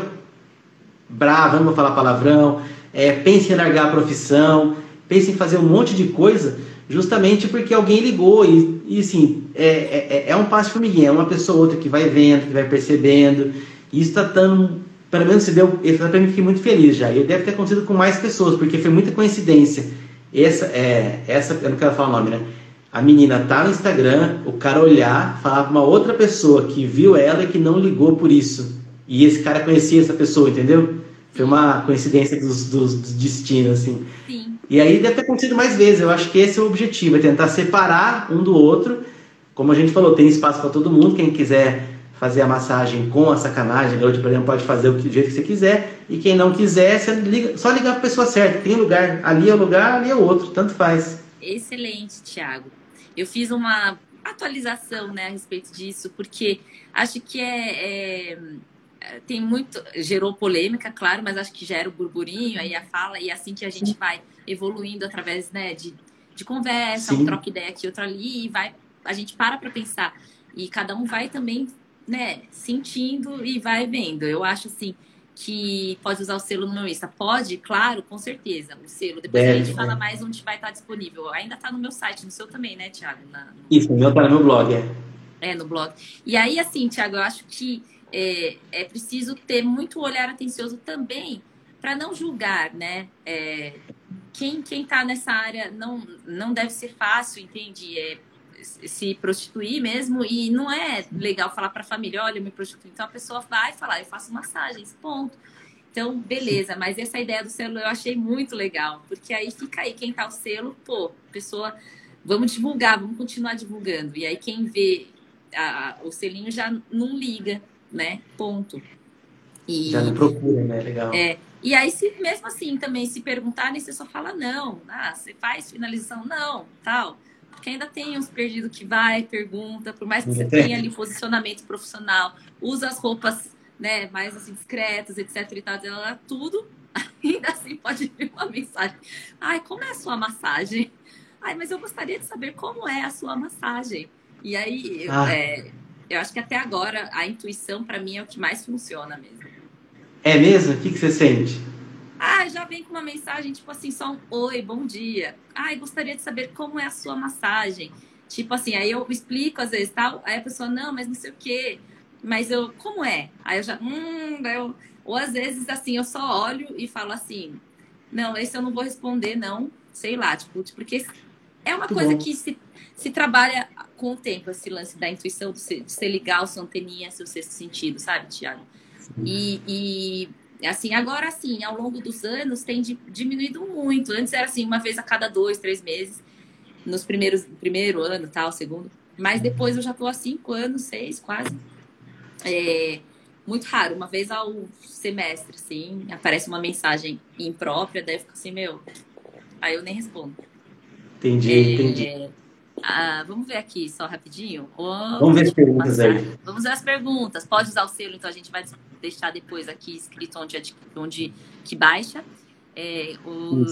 brava, não vou falar palavrão, é, pense em largar a profissão, pense em fazer um monte de coisa, justamente porque alguém ligou e, e assim, é, é, é um passo formiguinha, é uma pessoa ou outra que vai vendo, que vai percebendo, e isso está dando, pelo menos se deu, eu também fiquei muito feliz já, e deve ter acontecido com mais pessoas, porque foi muita coincidência. Essa, é, essa, eu não quero falar o nome, né? A menina tá no Instagram, o cara olhar, falar pra uma outra pessoa que viu ela e que não ligou por isso. E esse cara conhecia essa pessoa, entendeu? Foi uma coincidência dos, dos, dos destinos, assim. Sim. E aí deve ter acontecido mais vezes. Eu acho que esse é o objetivo, é tentar separar um do outro. Como a gente falou, tem espaço para todo mundo. Quem quiser fazer a massagem com a sacanagem, garoto, por exemplo, pode fazer do jeito que você quiser. E quem não quiser, você liga, só ligar para a pessoa certa. Tem lugar, ali é o lugar, ali é o outro, tanto faz. Excelente, Thiago. Eu fiz uma atualização né, a respeito disso, porque acho que é, é tem muito. Gerou polêmica, claro, mas acho que gera o burburinho, aí a fala, e é assim que a gente vai evoluindo através né, de, de conversa, Sim. um troca ideia aqui, outro ali, e vai. A gente para para pensar. E cada um vai também né, sentindo e vai vendo. Eu acho assim que pode usar o selo no meu Insta. Pode, claro, com certeza. O selo. Depois Deve, a gente fala mais onde vai estar disponível. Ainda está no meu site, no seu também, né, Tiago? No... Isso, o meu está no meu blog, é. É, no blog. E aí, assim, Tiago, eu acho que é, é preciso ter muito olhar atencioso também para não julgar, né? É, quem quem está nessa área não não deve ser fácil, entende? É, se prostituir mesmo e não é legal falar para a família, olha, eu me prostituo. Então a pessoa vai falar, eu faço massagens, ponto. Então, beleza, mas essa ideia do selo eu achei muito legal, porque aí fica aí quem tá o selo, pô, pessoa, vamos divulgar, vamos continuar divulgando. E aí quem vê a, o selinho já não liga né? Ponto. E, Já não procura, né? Legal. É, e aí, se mesmo assim também se perguntarem, você só fala não. Ah, você faz finalização? Não, tal. Porque ainda tem uns perdidos que vai, pergunta, por mais que você tenha ali posicionamento profissional, usa as roupas né, mais assim, discretas, etc e tal, tudo, ainda assim pode vir uma mensagem. Ai, como é a sua massagem? Ai, mas eu gostaria de saber como é a sua massagem. E aí, ah. é, eu acho que até agora a intuição para mim é o que mais funciona mesmo. É mesmo? O que, que você sente? Ah, já vem com uma mensagem tipo assim, só um oi, bom dia. Ai, gostaria de saber como é a sua massagem. Tipo assim, aí eu explico às vezes tal, aí a pessoa, não, mas não sei o quê. Mas eu, como é? Aí eu já, hum, eu, ou às vezes assim, eu só olho e falo assim, não, esse eu não vou responder, não, sei lá, tipo, porque é uma Muito coisa bom. que se se trabalha com o tempo esse lance da intuição, de você, de você ligar o seu anteninha, seu sexto sentido, sabe, Tiago? E, e, assim, agora sim, ao longo dos anos tem diminuído muito. Antes era assim, uma vez a cada dois, três meses, nos primeiros, primeiro ano, tal, segundo. Mas depois eu já tô há cinco anos, seis, quase. É, muito raro, uma vez ao semestre, assim, aparece uma mensagem imprópria, daí eu fico assim, meu, aí eu nem respondo. Entendi, é, entendi. Ah, vamos ver aqui só rapidinho. Oh, vamos ver as perguntas aí. Vamos ver as perguntas. Pode usar o selo, então a gente vai deixar depois aqui escrito onde, onde que baixa. É, o,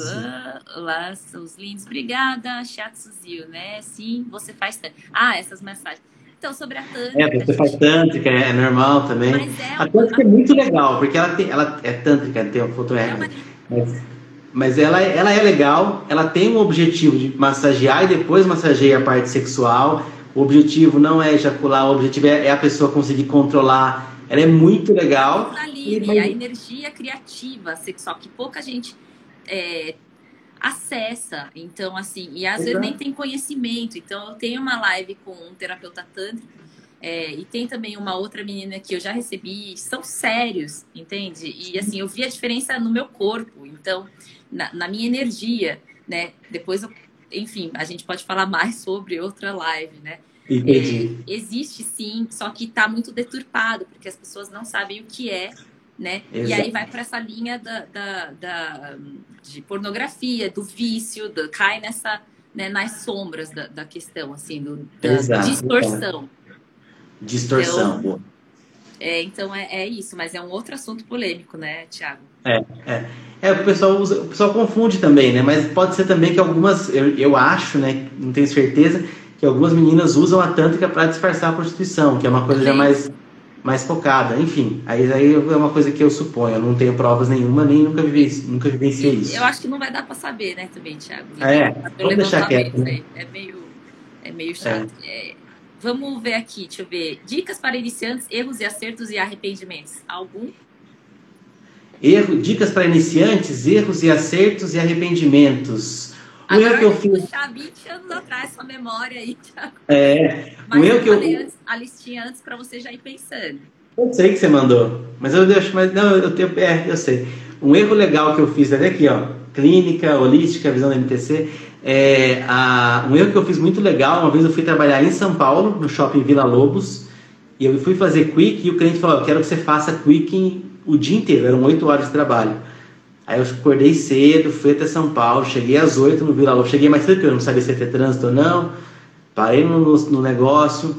lá, os lindos, obrigada, Suzil, né? Sim, você faz tanto. Ah, essas mensagens. Então, sobre a tântrica. É, você faz tântrica, é normal também. É a tântrica é muito legal, porque ela, tem, ela é tântrica, tem uma foto é, mas, mas ela, ela é legal, ela tem um objetivo de massagear e depois massageia a parte sexual. O objetivo não é ejacular, o objetivo é, é a pessoa conseguir controlar ela é muito legal. Ali, e, a energia criativa sexual, que pouca gente é, acessa. Então, assim, e às Exato. vezes nem tem conhecimento. Então, eu tenho uma live com um terapeuta tântrico. É, e tem também uma outra menina que eu já recebi, são sérios, entende? E assim, eu vi a diferença no meu corpo, então, na, na minha energia, né? Depois, eu, enfim, a gente pode falar mais sobre outra live, né? É, existe sim, só que está muito deturpado, porque as pessoas não sabem o que é, né? Exato. E aí vai para essa linha da, da, da, de pornografia, do vício, do, cai nessa, né, nas sombras da, da questão, assim, do, da Exato. distorção. Distorção, então, é, então é, é isso, mas é um outro assunto polêmico, né, Tiago? É, é. É, o pessoal usa, o pessoal confunde também, né? Mas pode ser também que algumas, eu, eu acho, né? Não tenho certeza, que algumas meninas usam a tântrica para disfarçar a prostituição, que é uma coisa Sim. já mais, mais focada. Enfim, aí, aí é uma coisa que eu suponho. Eu não tenho provas nenhuma, nem nunca, vivi, nunca vivenciei isso. Eu acho que não vai dar para saber, né, também, Thiago? É, vamos deixar quieto. Né? É meio, é meio chato. É. Vamos ver aqui, deixa eu ver. Dicas para iniciantes, erros e acertos e arrependimentos. Algum? Erro, dicas para iniciantes, erros e acertos e arrependimentos. O Agora erro que eu fiz. puxar 20 anos atrás sua memória aí, Thiago. É. Mas o erro que eu. Antes, a listinha antes para você já ir pensando. Eu sei que você mandou, mas eu deixo, mas não, eu tenho, é, eu sei. Um erro legal que eu fiz até aqui, ó, clínica, holística, visão da MTC, é, a, um erro que eu fiz muito legal, uma vez eu fui trabalhar em São Paulo, no shopping Vila Lobos, e eu fui fazer quick e o cliente falou, eu quero que você faça quick o dia inteiro, eram 8 horas de trabalho. Aí eu acordei cedo, fui até São Paulo, cheguei às 8 no Vila Lobos. Cheguei mais cedo porque eu não sabia se ia ter trânsito ou não. Parei no, no, negócio,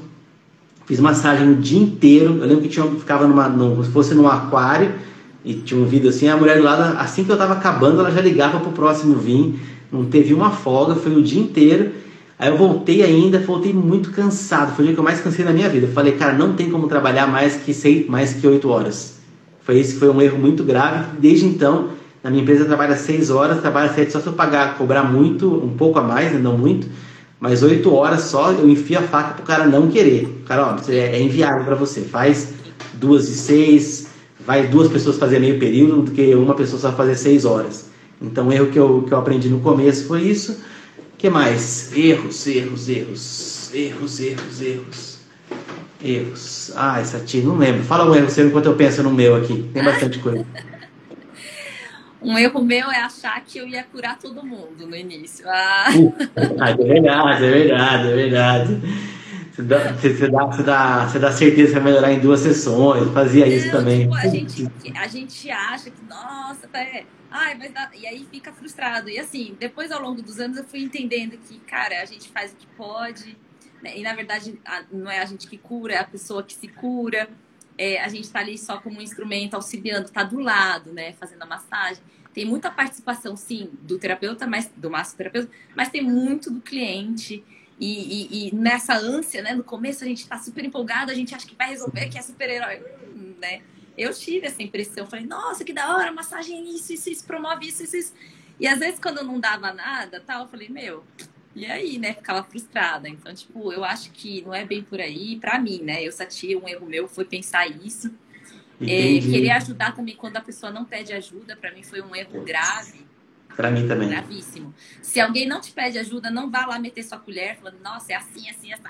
fiz massagem o dia inteiro. Eu lembro que tinha, ficava numa, num, se fosse num aquário e tinha um vidro assim. A mulher do lado, assim que eu tava acabando, ela já ligava pro próximo vinho. Não teve uma folga, foi o dia inteiro. Aí eu voltei ainda, voltei muito cansado. Foi o dia que eu mais cansei na minha vida. Eu falei, cara, não tem como trabalhar mais que seis, mais que oito horas. Foi esse foi um erro muito grave. Desde então na minha empresa trabalha seis horas, trabalha sete só se eu pagar, cobrar muito, um pouco a mais, né? não muito, mas oito horas só eu enfio a faca pro cara não querer. Cara, ó, é inviável para você. Faz duas e seis, vai duas pessoas fazer meio período do que uma pessoa só fazer seis horas. Então, o erro que eu, que eu aprendi no começo foi isso. que mais? Erros, erros, erros, erros, erros, erros. Erros. Ah, essa tia, não lembro. Fala um erro seu enquanto eu penso no meu aqui. Tem bastante coisa. Um erro meu é achar que eu ia curar todo mundo no início. Ah. é verdade, é verdade, é verdade. Você dá, você, dá, você, dá, você dá certeza que vai melhorar em duas sessões, fazia isso também. Tipo, a, gente, a gente acha que, nossa, tá, é, ai, vai dar, e aí fica frustrado. E assim, depois ao longo dos anos eu fui entendendo que, cara, a gente faz o que pode, né? e na verdade não é a gente que cura, é a pessoa que se cura. É, a gente está ali só como um instrumento auxiliando, está do lado, né, fazendo a massagem. Tem muita participação, sim, do terapeuta, mas do massoterapeuta, mas tem muito do cliente. E, e, e, nessa ânsia, né? No começo a gente está super empolgado, a gente acha que vai resolver, que é super-herói, hum, né? Eu tive essa impressão, falei, nossa, que da hora, massagem isso, isso, isso, promove isso, isso, isso. E às vezes quando não dava nada, tal, eu falei, meu, e aí, né? Ficava frustrada. Então, tipo, eu acho que não é bem por aí, para mim, né? Eu sati um erro meu foi pensar isso é, querer ajudar também quando a pessoa não pede ajuda, para mim foi um erro grave. Para mim também. Gravíssimo. Se alguém não te pede ajuda, não vá lá meter sua colher falando, nossa, é assim, assim, assim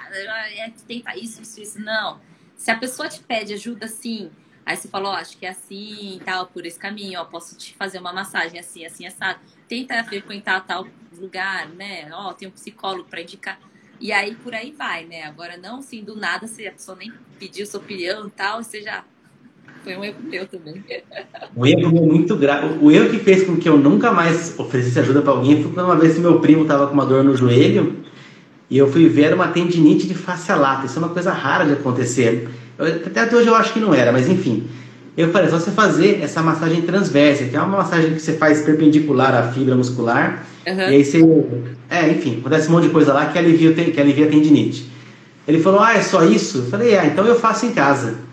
é, tenta isso, isso, isso. Não. Se a pessoa te pede ajuda, sim. Aí você falou, oh, acho que é assim, tal, por esse caminho, ó, posso te fazer uma massagem assim, assim, assado. Tenta frequentar tal lugar, né? Ó, tem um psicólogo para indicar. E aí por aí vai, né? Agora não, assim, do nada, se a pessoa nem pediu sua opinião tal, você já foi um erro meu também. Um erro muito grave. O erro que fez com que eu nunca mais oferecesse ajuda para alguém foi quando uma vez meu primo estava com uma dor no joelho E eu fui ver uma tendinite de face lata. Isso é uma coisa rara de acontecer. Eu, até hoje eu acho que não era, mas enfim. Eu falei, só você fazer essa massagem transversa, que é uma massagem que você faz perpendicular à fibra muscular. Uhum. E aí você. É, enfim, acontece um monte de coisa lá que alivia, que alivia a tendinite. Ele falou, ah, é só isso? Eu falei, ah, então eu faço em casa.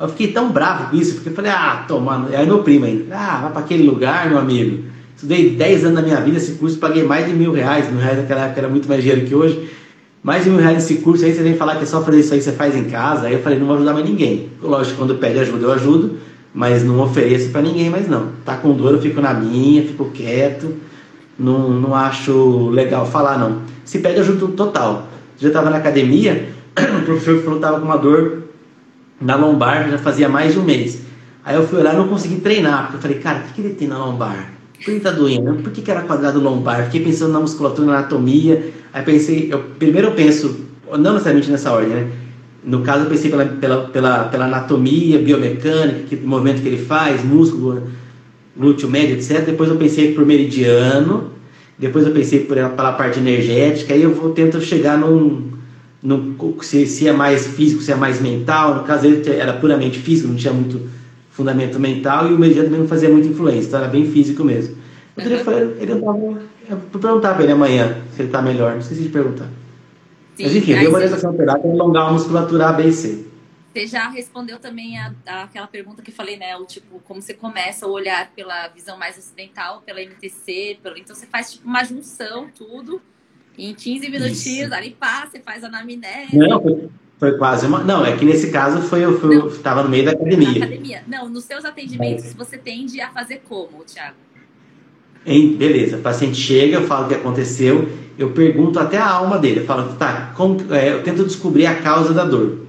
Eu fiquei tão bravo com isso, porque eu falei, ah, tomando. Aí meu primo ainda, ah, vai para aquele lugar, meu amigo. Estudei 10 anos da minha vida esse curso, paguei mais de mil reais. Mil reais naquela época era muito mais dinheiro que hoje. Mais de mil reais nesse curso, aí você vem falar que é só fazer isso aí, você faz em casa. Aí eu falei, não vou ajudar mais ninguém. Lógico, quando pede ajuda, eu ajudo, mas não ofereço para ninguém mais não. Tá com dor, eu fico na minha, fico quieto. Não, não acho legal falar, não. Se pede ajuda total. Já estava na academia, o professor falou que estava com uma dor na lombar já fazia mais de um mês. Aí eu fui lá e não consegui treinar, porque eu falei, cara, o que, que ele tem na lombar? Por que ele tá doendo? Por que, que era quadrado lombar? Fiquei pensando na musculatura, na anatomia. Aí pensei, eu, primeiro eu penso, não necessariamente nessa ordem, né? No caso, eu pensei pela, pela, pela, pela anatomia, biomecânica, que movimento que ele faz, músculo, glúteo médio, etc. Depois eu pensei por meridiano, depois eu pensei por, pela parte energética, aí eu vou tento chegar num, no, se, se, é mais físico, se é mais mental. No caso dele era puramente físico, não tinha muito fundamento mental e o mediano também não fazia muita influência, então era bem físico mesmo. Eu queria falar, ele não tava. Vou perguntar para ele amanhã se ele está melhor, não esqueci de perguntar. Sim, Mas enfim, deu uma orientação operária para alongar a musculatura A, B e C. Você já respondeu também a, a, aquela pergunta que eu falei, né? O tipo, como você começa a olhar pela visão mais ocidental, pela MTC, pelo... então você faz tipo uma junção, tudo, em 15 minutinhos, ali pá, você faz a anamnese. Não, foi, foi, quase uma. Não, é que nesse caso foi eu estava no meio da academia. academia. Não, nos seus atendimentos você tende a fazer como, Thiago? Em, beleza, o paciente chega, eu falo o que aconteceu, eu pergunto até a alma dele, eu falo, tá, como, é, eu tento descobrir a causa da dor.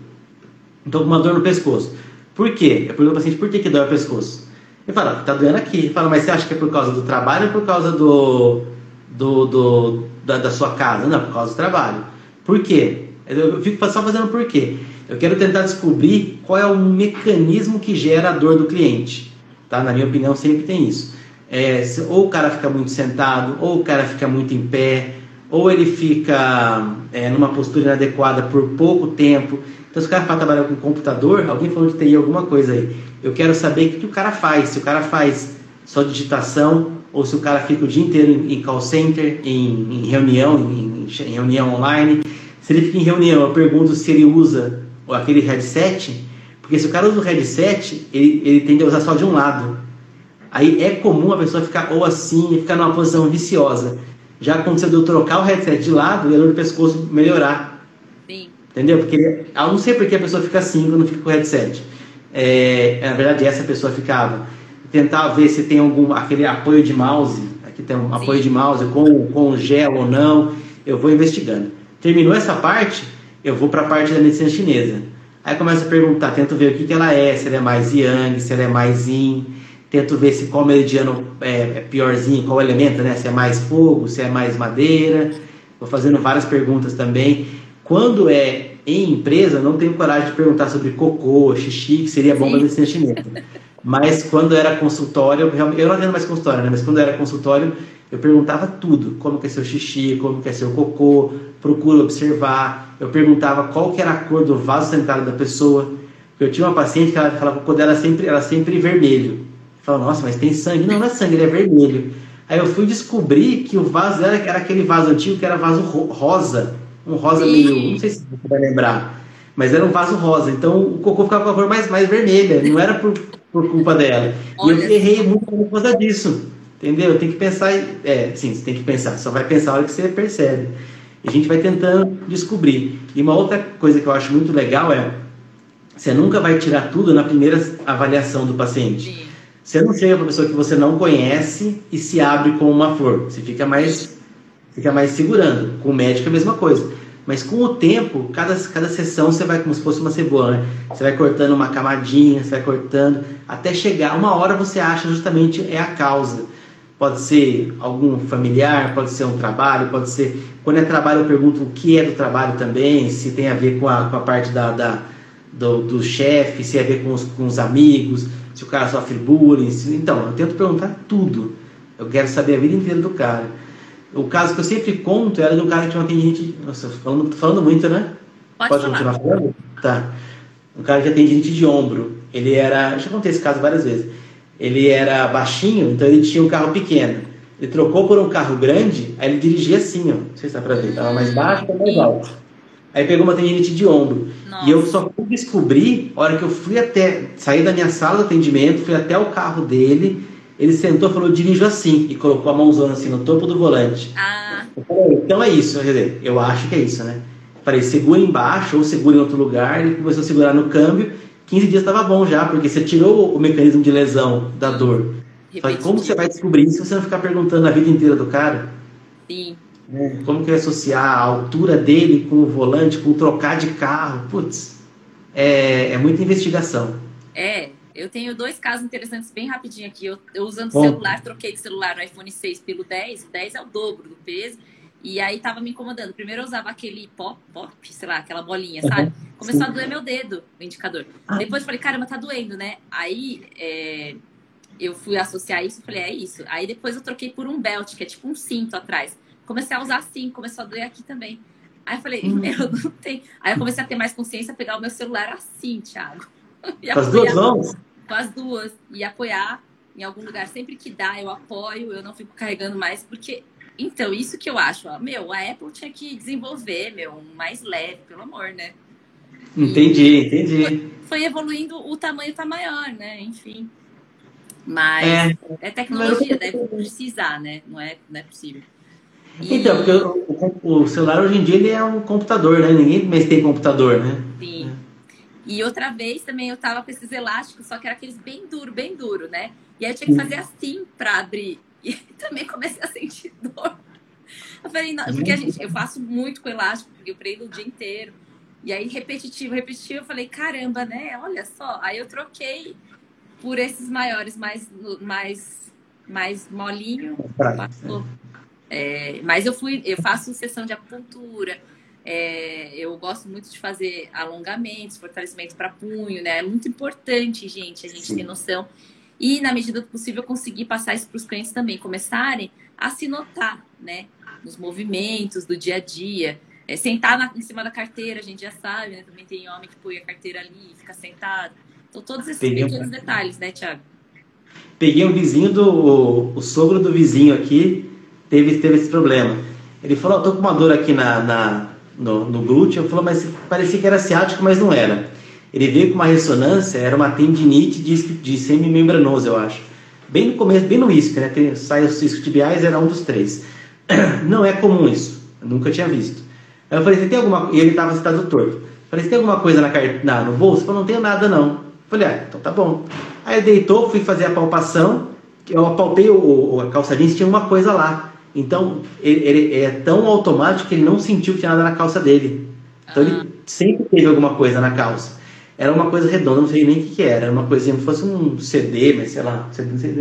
Então, com uma dor no pescoço. Por quê? Eu pergunto ao paciente por que, que dói o pescoço. Ele fala, tá doendo aqui. Ele fala, mas você acha que é por causa do trabalho ou por causa do, do, do da, da, sua casa? Não, por causa do trabalho. Por quê? Eu fico só fazendo por quê. Eu quero tentar descobrir qual é o mecanismo que gera a dor do cliente. Tá? Na minha opinião, sempre tem isso. É, ou o cara fica muito sentado, ou o cara fica muito em pé, ou ele fica é, numa postura inadequada por pouco tempo. Então, se o cara fala trabalhar com computador, alguém falou de TI alguma coisa aí. Eu quero saber o que o cara faz. Se o cara faz só digitação, ou se o cara fica o dia inteiro em, call center, em, em reunião, em, em, reunião online. Se ele fica em reunião, eu pergunto se ele usa aquele headset, porque se o cara usa o headset, ele, ele tende a usar só de um lado. Aí é comum a pessoa ficar ou assim, ficar numa posição viciosa. Já aconteceu de eu trocar o headset de lado e a dor do pescoço melhorar. Sim. Entendeu? Porque eu não sei porque a pessoa fica assim quando fica com o headset. É, na verdade, essa pessoa ficava tentar ver se tem algum aquele apoio de mouse, aqui tem um apoio de mouse com, com gel ou não, eu vou investigando. Terminou essa parte, eu vou para a parte da medicina chinesa. Aí começo a perguntar, tento ver o que, que ela é, se ela é mais yang, se ela é mais yin, tento ver se qual meridiano é, é piorzinho, qual elemento, né? Se é mais fogo, se é mais madeira. Vou fazendo várias perguntas também. Quando é em empresa, não tenho coragem de perguntar sobre cocô, xixi, que seria bom para medicina chinesa. Mas quando era consultório, eu não atendo mais consultório, né? Mas quando era consultório, eu perguntava tudo. Como que é seu xixi, como que é seu cocô, procuro observar. Eu perguntava qual que era a cor do vaso sanitário da pessoa. Eu tinha uma paciente que ela falava que o cocô dela era sempre, era sempre vermelho. Eu falava, nossa, mas tem sangue? Não, não é sangue, ele é vermelho. Aí eu fui descobrir que o vaso dela era aquele vaso antigo que era vaso rosa. Um rosa meio, não sei se você vai lembrar. Mas era um vaso rosa. Então o cocô ficava com a cor mais, mais vermelha. Não era por por culpa dela. Olha. E eu errei muito por causa disso. Entendeu? Tem que pensar. É, sim, você tem que pensar. Só vai pensar a hora que você percebe. E a gente vai tentando descobrir. E uma outra coisa que eu acho muito legal é. Você nunca vai tirar tudo na primeira avaliação do paciente. Sim. Você não chega para uma pessoa que você não conhece e se abre com uma flor. Você fica mais, fica mais segurando. Com o médico é a mesma coisa. Mas com o tempo, cada, cada sessão você vai como se fosse uma cebola, né? Você vai cortando uma camadinha, você vai cortando, até chegar, uma hora você acha justamente é a causa. Pode ser algum familiar, pode ser um trabalho, pode ser. Quando é trabalho, eu pergunto o que é do trabalho também, se tem a ver com a, com a parte da, da do, do chefe, se tem a ver com os, com os amigos, se o cara sofre bullying. Se... Então, eu tento perguntar tudo. Eu quero saber a vida inteira do cara. O caso que eu sempre conto era de um cara que tinha uma tendinite. Nossa, falando, falando muito, né? Pode, Pode continuar falando? Tá. Um cara que tinha tendinite de ombro. Ele era. Já contei esse caso várias vezes. Ele era baixinho, então ele tinha um carro pequeno. Ele trocou por um carro grande, aí ele dirigia assim, ó. Não sei se dá pra ver. Tava mais baixo ou mais alto. Aí pegou uma tendinite de ombro. Nossa. E eu só fui descobrir, a hora que eu fui até. Saí da minha sala de atendimento, fui até o carro dele ele sentou e falou, dirijo assim, e colocou a mãozona assim no topo do volante. Ah. Falei, então é isso, quer dizer, eu acho que é isso, né? Falei, segura embaixo ou segura em outro lugar, ele começou a segurar no câmbio, 15 dias estava bom já, porque você tirou o mecanismo de lesão da dor. Falei, como você vai descobrir isso se você não ficar perguntando a vida inteira do cara? Sim. É, como que vai associar a altura dele com o volante, com trocar de carro? Putz, é, é muita investigação. É, eu tenho dois casos interessantes bem rapidinho aqui. Eu, eu usando o celular, troquei de celular no iPhone 6 pelo 10. O 10 é o dobro do peso. E aí tava me incomodando. Primeiro eu usava aquele pop, pop, sei lá, aquela bolinha, sabe? Começou Sim. a doer meu dedo, o indicador. Ah. Depois eu falei, caramba, tá doendo, né? Aí é, eu fui associar isso e falei, é isso. Aí depois eu troquei por um belt, que é tipo um cinto atrás. Comecei a usar assim, começou a doer aqui também. Aí eu falei, hum. meu, não tem. Aí eu comecei a ter mais consciência, pegar o meu celular assim, Thiago. Com as duas mãos? Com as duas. E apoiar em algum lugar. Sempre que dá, eu apoio, eu não fico carregando mais, porque. Então, isso que eu acho, ó, meu, a Apple tinha que desenvolver, meu, um mais leve, pelo amor, né? Entendi, entendi. Foi, foi, evoluindo, o tamanho tá maior, né? Enfim. Mas é, é tecnologia, deve precisar, né? Não é, não é possível. E... Então, porque o, o, celular hoje em dia ele é um computador, né? Ninguém mais tem computador, né? Sim. E outra vez também eu tava com esses elásticos, só que era aqueles bem duro, bem duro, né? E aí eu tinha que fazer assim para abrir. E também comecei a sentir dor. Eu falei, não, porque a gente, eu faço muito com elástico, porque eu prendo o dia inteiro. E aí, repetitivo, repetitivo, eu falei, caramba, né? Olha só. Aí eu troquei por esses maiores, mais, mais, mais molinho. Passou. É, mas eu fui, eu faço sessão de acupuntura, é, eu gosto muito de fazer alongamentos, fortalecimento para punho, né? É muito importante, gente, a gente Sim. ter noção. E, na medida do possível, conseguir passar isso para os clientes também, começarem a se notar, né? Nos movimentos do dia a dia. É, sentar na, em cima da carteira, a gente já sabe, né? Também tem homem que põe a carteira ali e fica sentado. Então, todos esses Peguei pequenos um... detalhes, né, Tiago? Peguei um vizinho do. O, o sogro do vizinho aqui teve, teve esse problema. Ele falou: oh, tô com uma dor aqui na, na no, no glúteo, falou, mas parecia que era ciático, mas não era. Ele veio com uma ressonância, era uma tendinite de, de semimembranoso, eu acho. Bem no começo, bem no isque, né? Tem, sai os ciscos tibiais, era um dos três. Não é comum isso, eu nunca tinha visto. Aí eu falei, você tem alguma E ele estava sentado torto. Eu falei, tem alguma coisa na, na, no bolso? Ele falou, não tenho nada não. Eu falei, ah, então tá bom. Aí deitou, fui fazer a palpação, eu apalpei o, o, a calça jeans, tinha uma coisa lá. Então, ele, ele, é tão automático que ele não sentiu que tinha nada na calça dele. Então, ele sempre teve alguma coisa na calça. Era uma coisa redonda, não sei nem o que, que era. Era uma coisinha, fosse um CD, mas sei lá, não sei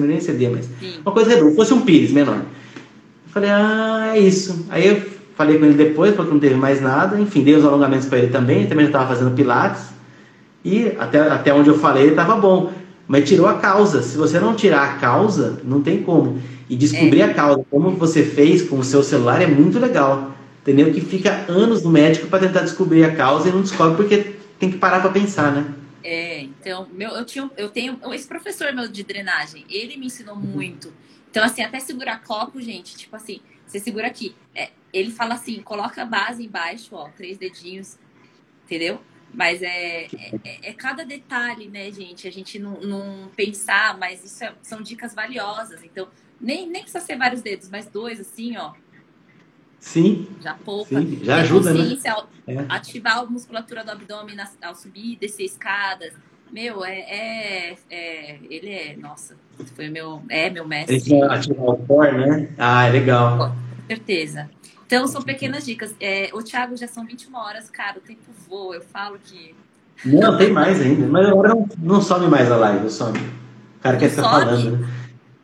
nem CD, mas Sim. uma coisa redonda, fosse um pires menor. Eu falei, ah, é isso. Aí eu falei com ele depois, porque não teve mais nada. Enfim, dei os alongamentos para ele também. Ele também já estava fazendo pilates. E até, até onde eu falei, ele estava bom. Mas tirou a causa. Se você não tirar a causa, não tem como. E descobrir é. a causa, como você fez com o seu celular, é muito legal. Entendeu? Que fica anos no médico para tentar descobrir a causa e não descobre porque tem que parar para pensar, né? É, então, meu, eu, tinha, eu tenho esse professor meu de drenagem, ele me ensinou muito. Então, assim, até segurar copo, gente, tipo assim, você segura aqui. É, ele fala assim, coloca a base embaixo, ó, três dedinhos, entendeu? Mas é, é, é, cada detalhe, né, gente? A gente não, não pensar, mas isso é, são dicas valiosas. Então, nem, nem precisa ser vários dedos, mas dois, assim, ó. Sim. Já poupa. Sim, já ajuda, né? É. Ativar a musculatura do abdômen ao subir e descer escadas. Meu, é, é, é, Ele é. Nossa, foi meu. É meu mestre. Ele ativar o core, né? Ah, é legal. Com certeza. Então, são pequenas dicas. É, o Thiago já são 21 horas, cara, o tempo voa. Eu falo que. Não, tem mais ainda. Mas agora não, não some mais a live, eu some. O cara quer ficar falando, né?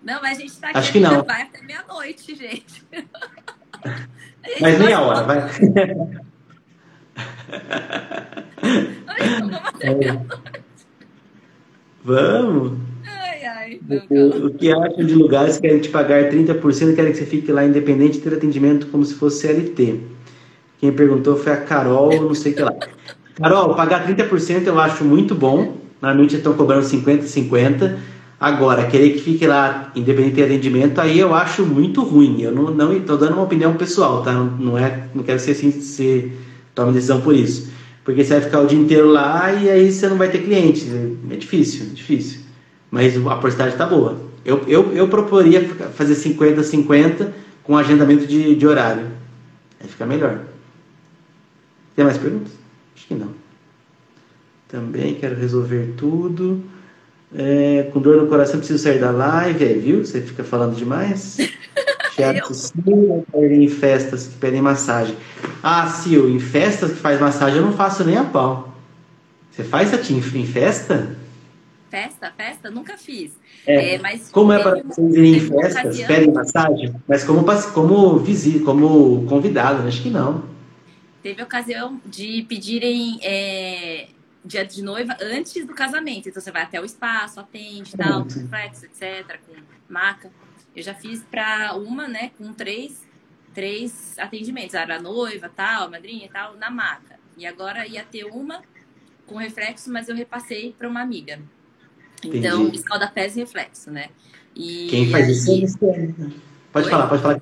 Não, mas a gente tá aqui Acho que não. vai até meia-noite, gente. gente. Mas meia hora, vai. Ai, vamos até é. meia-noite. Vamos. O, que acham de lugares que querem te pagar 30% e querem que você fique lá independente ter atendimento como se fosse CLT? Quem perguntou foi a Carol, não sei o que lá. Carol, pagar 30% eu acho muito bom. Normalmente estão cobrando 50, 50. Agora, querer que fique lá independente de atendimento, aí eu acho muito ruim. Eu não, não estou dando uma opinião pessoal, tá? Não, não é, não quero ser assim, se tome decisão por isso. Porque você vai ficar o dia inteiro lá e aí você não vai ter cliente. É difícil, é difícil. Mas a porcentagem está boa. Eu, eu, eu proporia fazer 50-50 com agendamento de, de horário. Aí fica melhor. Tem mais perguntas? Acho que não. Também quero resolver tudo. É, com dor no coração preciso sair da live, aí, viu? Você fica falando demais. Teatro Sil, em festas que pedem massagem. Ah, Sil, em festas que faz massagem eu não faço nem a pau. Você faz, Satinho, em festa? Festa, festa? Nunca fiz. É, é mas como é para vocês irem em festas, pedem massagem? Mas como, como visita, como convidado, acho que não. Teve ocasião de pedirem é, dia de noiva antes do casamento. Então você vai até o espaço, atende, tal, com reflexo, etc., com maca. Eu já fiz para uma, né, com três, três atendimentos. Era noiva, tal, madrinha e tal, na maca. E agora ia ter uma com reflexo, mas eu repassei para uma amiga. Então, escalda-pés e reflexo, né? E Quem faz isso é Pode Oi? falar, pode falar,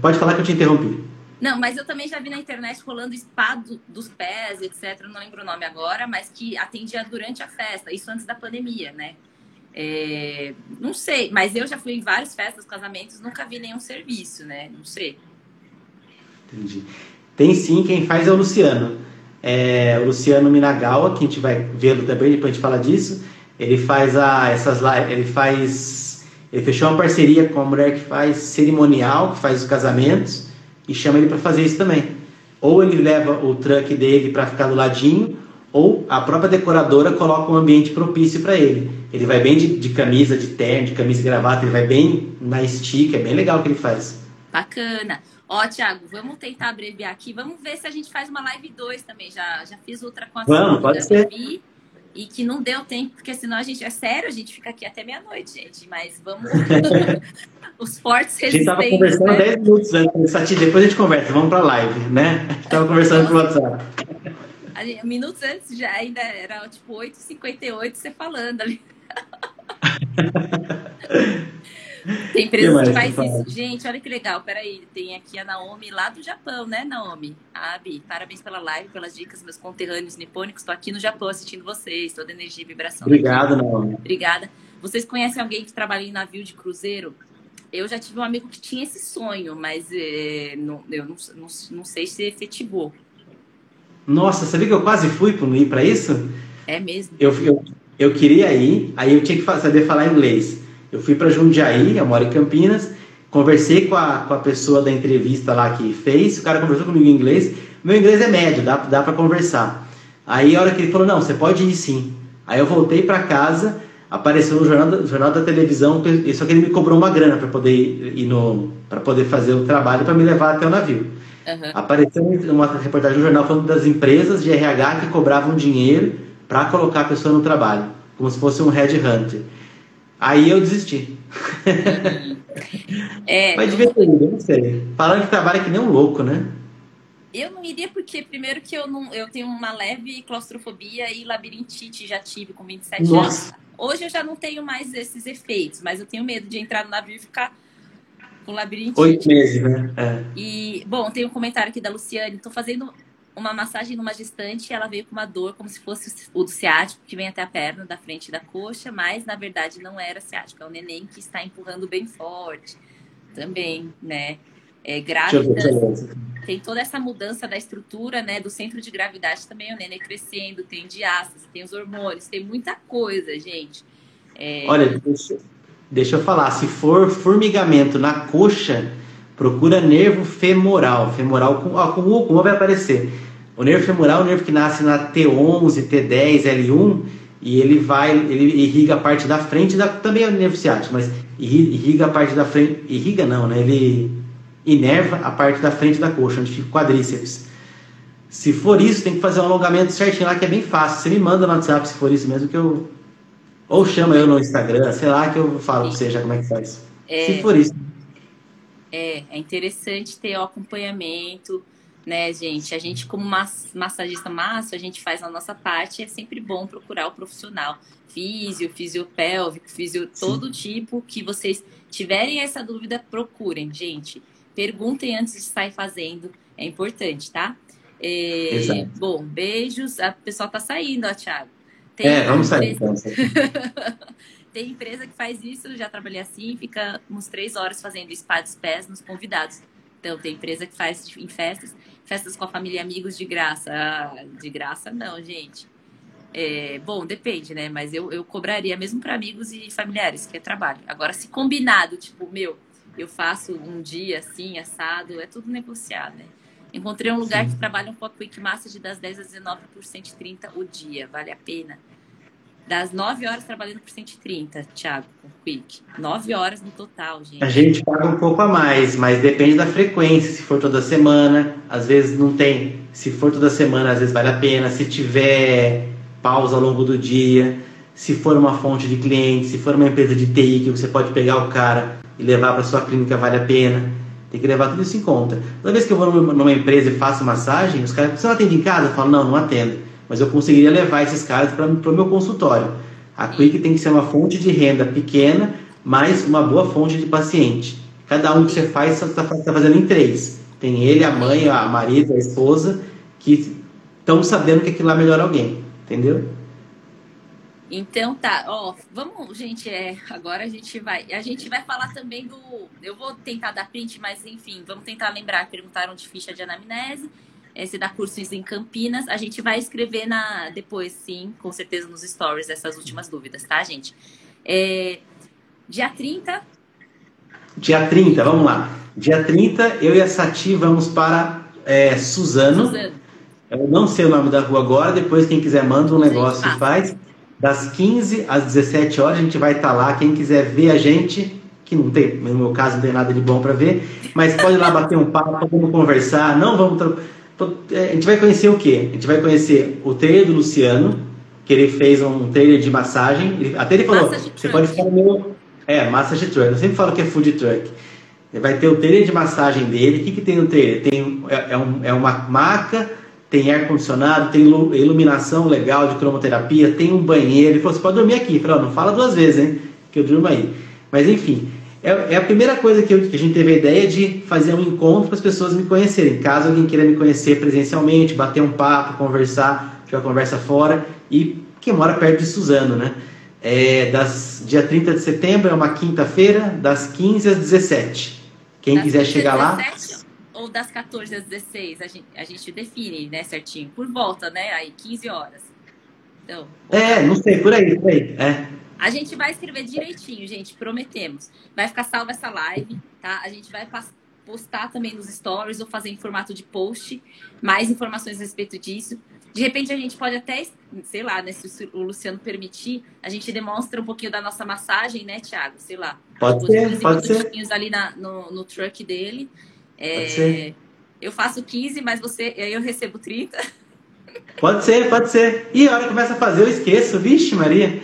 pode falar que eu te interrompi. Não, mas eu também já vi na internet rolando spa do, dos pés, etc. Não lembro o nome agora, mas que atendia durante a festa, isso antes da pandemia, né? É, não sei, mas eu já fui em várias festas, casamentos, nunca vi nenhum serviço, né? Não sei. Entendi. Tem sim, quem faz é o Luciano. É, o Luciano Minagawa, que a gente vai vê-lo também, depois a gente fala disso. Ele faz a, essas ele faz. Ele fechou uma parceria com uma mulher que faz cerimonial, que faz os casamentos e chama ele para fazer isso também. Ou ele leva o truck dele para ficar do ladinho, ou a própria decoradora coloca um ambiente propício para ele. Ele vai bem de, de, camisa, de terno, de camisa e gravata, ele vai bem na estica, é bem legal o que ele faz. Bacana. Ó, Thiago, vamos tentar abreviar aqui. Vamos ver se a gente faz uma live 2 também. Já, já fiz outra com a Vamos, pode ser. E que não deu tempo, porque senão a gente. É sério, a gente fica aqui até meia-noite, gente. Mas vamos. os fortes resistentes. A gente estava conversando né? 10 minutos antes, depois a gente conversa, vamos para a live, né? A gente estava conversando pelo WhatsApp. Minutos antes já ainda era tipo 8h58 você falando ali. tem empresa que, faz isso. Gente, olha que legal. Peraí, tem aqui a Naomi lá do Japão, né, Naomi? Abi, parabéns pela live, pelas dicas, meus conterrâneos nipônicos. Estou aqui no Japão assistindo vocês, toda energia e vibração. Obrigado, Naomi. Obrigada. Vocês conhecem alguém que trabalha em navio de cruzeiro? Eu já tive um amigo que tinha esse sonho, mas é, não, eu não, não, não sei se efetivou. Nossa, sabia que eu quase fui para isso? É mesmo? Eu, eu, eu queria ir, aí eu tinha que saber falar inglês. Eu fui para Jundiaí, eu moro em Campinas, conversei com a, com a pessoa da entrevista lá que fez, o cara conversou comigo em inglês. Meu inglês é médio, dá, dá para conversar. Aí a hora que ele falou, não, você pode ir sim. Aí eu voltei para casa, apareceu no jornal, da, jornal da televisão, só que ele me cobrou uma grana para poder ir no para poder fazer o trabalho para me levar até o navio. Uhum. Apareceu uma reportagem no jornal falando das empresas de RH que cobravam dinheiro para colocar a pessoa no trabalho, como se fosse um headhunter. Aí eu desisti. É, Mas devia ter ido, não sei. Falando que trabalha que nem um louco, né? Eu não iria porque, primeiro, que eu, não, eu tenho uma leve claustrofobia e labirintite, já tive com 27 Nossa. anos. Hoje eu já não tenho mais esses efeitos, mas eu tenho medo de entrar no navio e ficar com labirintite. Oito meses, né? É. E, bom, tem um comentário aqui da Luciane. Estou fazendo uma massagem numa gestante e ela veio com uma dor como se fosse o do ciático, que vem até a perna da frente da coxa, mas na verdade não era ciático, é o neném que está empurrando bem forte também, né? É, grávida, tem toda essa mudança da estrutura, né, do centro de gravidade também, o neném crescendo, tem diástase, tem os hormônios, tem muita coisa, gente. É... Olha, deixa, deixa eu falar, se for formigamento na coxa, procura nervo femoral, femoral com, ó, com o com vai aparecer. O nervo femoral é o nervo que nasce na T11, T10, L1 e ele vai, ele irriga a parte da frente da, também é o nervo ciático, mas irriga a parte da frente, irriga não, né? Ele inerva a parte da frente da coxa, onde fica o quadríceps. Se for isso, tem que fazer um alongamento certinho lá que é bem fácil. Você me manda no WhatsApp se for isso mesmo que eu Ou chama eu no Instagram, sei lá, que eu falo pra você já como é que faz. É, Se for isso. É, é interessante ter o acompanhamento, né, gente? A gente, como massagista massa, a gente faz a nossa parte, é sempre bom procurar o profissional. Físio, fisiopélvico, físio, todo Sim. tipo que vocês tiverem essa dúvida, procurem, gente. Perguntem antes de sair fazendo, é importante, tá? É, bom, beijos. A pessoa tá saindo, ó, Thiago. Tem é, vamos sair. Então. Tem empresa que faz isso, já trabalhei assim, fica uns três horas fazendo spa dos pés nos convidados. Então, tem empresa que faz em festas, festas com a família e amigos de graça. Ah, de graça, não, gente. É, bom, depende, né? Mas eu, eu cobraria mesmo para amigos e familiares, que é trabalho. Agora, se combinado, tipo, meu, eu faço um dia assim, assado, é tudo negociado, né? Encontrei um lugar Sim. que trabalha com a Quick Massage das 10 às 19 por 130 o dia. Vale a pena. Das 9 horas trabalhando por 130, Thiago, com Quick. 9 horas no total, gente. A gente paga um pouco a mais, mas depende da frequência. Se for toda semana, às vezes não tem. Se for toda semana, às vezes vale a pena. Se tiver pausa ao longo do dia, se for uma fonte de clientes, se for uma empresa de TI que você pode pegar o cara e levar para sua clínica, vale a pena. Tem que levar tudo isso em conta. Toda vez que eu vou numa empresa e faço massagem, os caras, você não atende em casa? Eu falo, não, não atendo. Mas eu conseguiria levar esses caras para o meu consultório. A Quick tem que ser uma fonte de renda pequena, mas uma boa fonte de paciente. Cada um que você faz, você está tá fazendo em três. Tem ele, a mãe, a marido, a esposa, que estão sabendo que aquilo lá melhora alguém. Entendeu? Então tá, ó, vamos, gente, é, agora a gente vai, a gente vai falar também do, eu vou tentar dar print, mas enfim, vamos tentar lembrar, perguntaram de ficha de anamnese, é, se dá cursos em Campinas, a gente vai escrever na, depois sim, com certeza nos stories, essas últimas dúvidas, tá, gente? É, dia 30? Dia 30, vamos lá. Dia 30, eu e a Sati vamos para é, Suzano. Suzano. Eu não sei o nome da rua agora, depois quem quiser manda um negócio e faz. Das 15 às 17 horas a gente vai estar tá lá. Quem quiser ver a gente, que não tem, no meu caso não tem nada de bom para ver, mas pode ir lá bater um papo, vamos conversar. Não vamos. É, a gente vai conhecer o quê? A gente vai conhecer o trailer do Luciano, que ele fez um trailer de massagem. Ele, até ele falou: você pode ficar no meu. É, massage truck. Eu sempre falo que é food truck. Vai ter o trailer de massagem dele. O que, que tem no trailer? Tem, é, é, um, é uma maca tem ar-condicionado, tem iluminação legal de cromoterapia, tem um banheiro. Ele falou: você pode dormir aqui. Eu falei: não fala duas vezes, hein? Que eu durmo aí. Mas enfim, é, é a primeira coisa que, eu, que, a gente teve a ideia de fazer um encontro para as pessoas me conhecerem. Caso alguém queira me conhecer presencialmente, bater um papo, conversar, tiver uma conversa fora. E quem mora perto de Suzano, né? É, das, dia 30 de setembro é uma quinta-feira, das 15 às 17. Quem das quiser chegar 17? lá ou das 14 às 16? A gente, a gente define, né, certinho. Por volta, né? Aí, 15 horas. Então, é, não sei, por aí, por aí. É. A gente vai escrever direitinho, gente, prometemos. Vai ficar salva essa live, tá? A gente vai postar também nos stories ou fazer em formato de post mais informações a respeito disso. De repente a gente pode até, sei lá, né, se o Luciano permitir, a gente demonstra um pouquinho da nossa massagem, né, Thiago? Sei lá. Pode ser, pode ser. ali na, no, no truck dele. É, eu faço 15, mas você, eu recebo 30. Pode ser, pode ser. E a hora que começa a fazer, eu esqueço. Vixe, Maria.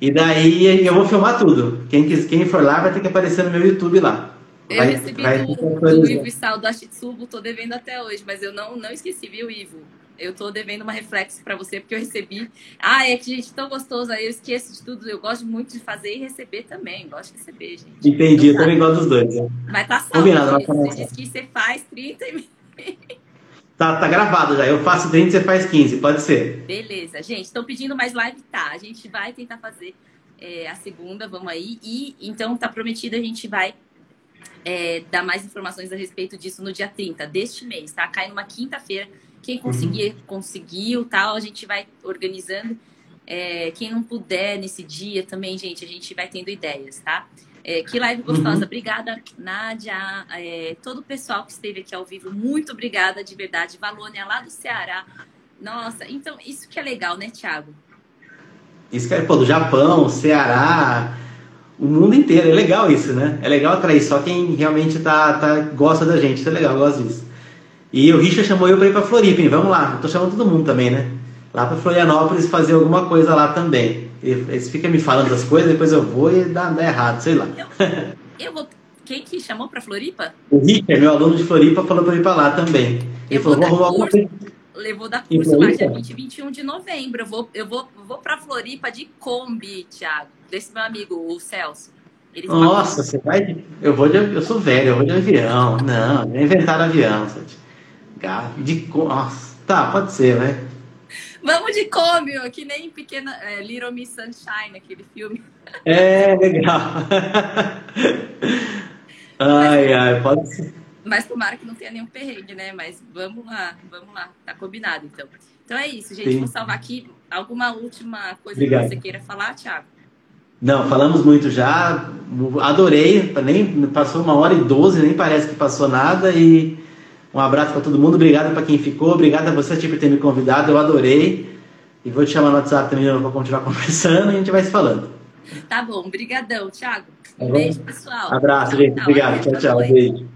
E daí eu vou filmar tudo. Quem, quem for lá vai ter que aparecer no meu YouTube lá. Eu vai, recebi vai do, do Ivo Sal do Ashitsubo, tô devendo até hoje, mas eu não, não esqueci, viu, Ivo? eu tô devendo uma reflexo para você, porque eu recebi. Ah, é que, gente, tão gostoso. Aí eu esqueço de tudo. Eu gosto muito de fazer e receber também. Gosto de receber, gente. Entendi, eu também gosto dos dois. Né? Mas tá salvo. Combinado, você disse que você faz 30 e. Tá, tá gravado já. Eu faço 30 e você faz 15, pode ser. Beleza, gente. Estão pedindo mais live? Tá. A gente vai tentar fazer é, a segunda, vamos aí. E então tá prometido, a gente vai é, dar mais informações a respeito disso no dia 30 deste mês, tá? Cai numa quinta-feira quem conseguir, uhum. conseguiu, tal, a gente vai organizando. É, quem não puder nesse dia também, gente, a gente vai tendo ideias, tá? É, que live gostosa. Uhum. Obrigada, Nádia. É, todo o pessoal que esteve aqui ao vivo, muito obrigada, de verdade. Valônia, lá do Ceará. Nossa, então, isso que é legal, né, Thiago? Isso que é, pô, do Japão, Ceará, o mundo inteiro. É legal isso, né? É legal atrair só quem realmente tá, tá, gosta da gente. Isso é legal, eu gosto disso. E o Richard chamou eu para ir para Floripa, hein? vamos lá. Eu tô chamando todo mundo também, né? Lá para Florianópolis fazer alguma coisa lá também. Eles ficam me falando das coisas, depois eu vou e dá, dá errado, sei lá. Eu, eu vou. Quem que chamou para Floripa? O Richard, meu aluno de Floripa, falou para ir para lá também. Ele Eu falou, vou dar arrumar curso. alguma coisa. Levou da Em curso lá dia Floripa? 20 e 21 de novembro. Eu vou, eu vou, vou para Floripa de Kombi, Thiago. Desse meu amigo, o Celso. Eles Nossa, você vai de... Eu vou de... Eu sou velho, eu vou de avião. Não, inventaram avião, De... co- Nossa, tá, pode ser, né? Vamos de ó, que nem pequena é, Little Miss Sunshine, aquele filme. É, legal. Ai, ai, pode ser. Mas tomara que não tenha nenhum perrengue, né? Mas vamos lá, vamos lá. Tá combinado, então. Então é isso, gente. Sim. Vou salvar aqui. Alguma última coisa Obrigado. que você queira falar, Thiago? Não, falamos muito já. Adorei. Nem passou uma hora e doze, nem parece que passou nada. E um abraço para todo mundo. Obrigado para quem ficou. Obrigado a você Ti, por ter me convidado. Eu adorei. E vou te chamar no WhatsApp também para continuar conversando e a gente vai se falando. Tá bom, brigadão, Thiago. Tá bom? beijo, pessoal. Abraço, gente. tchau. Obrigado. Tchau, tchau. Beijo.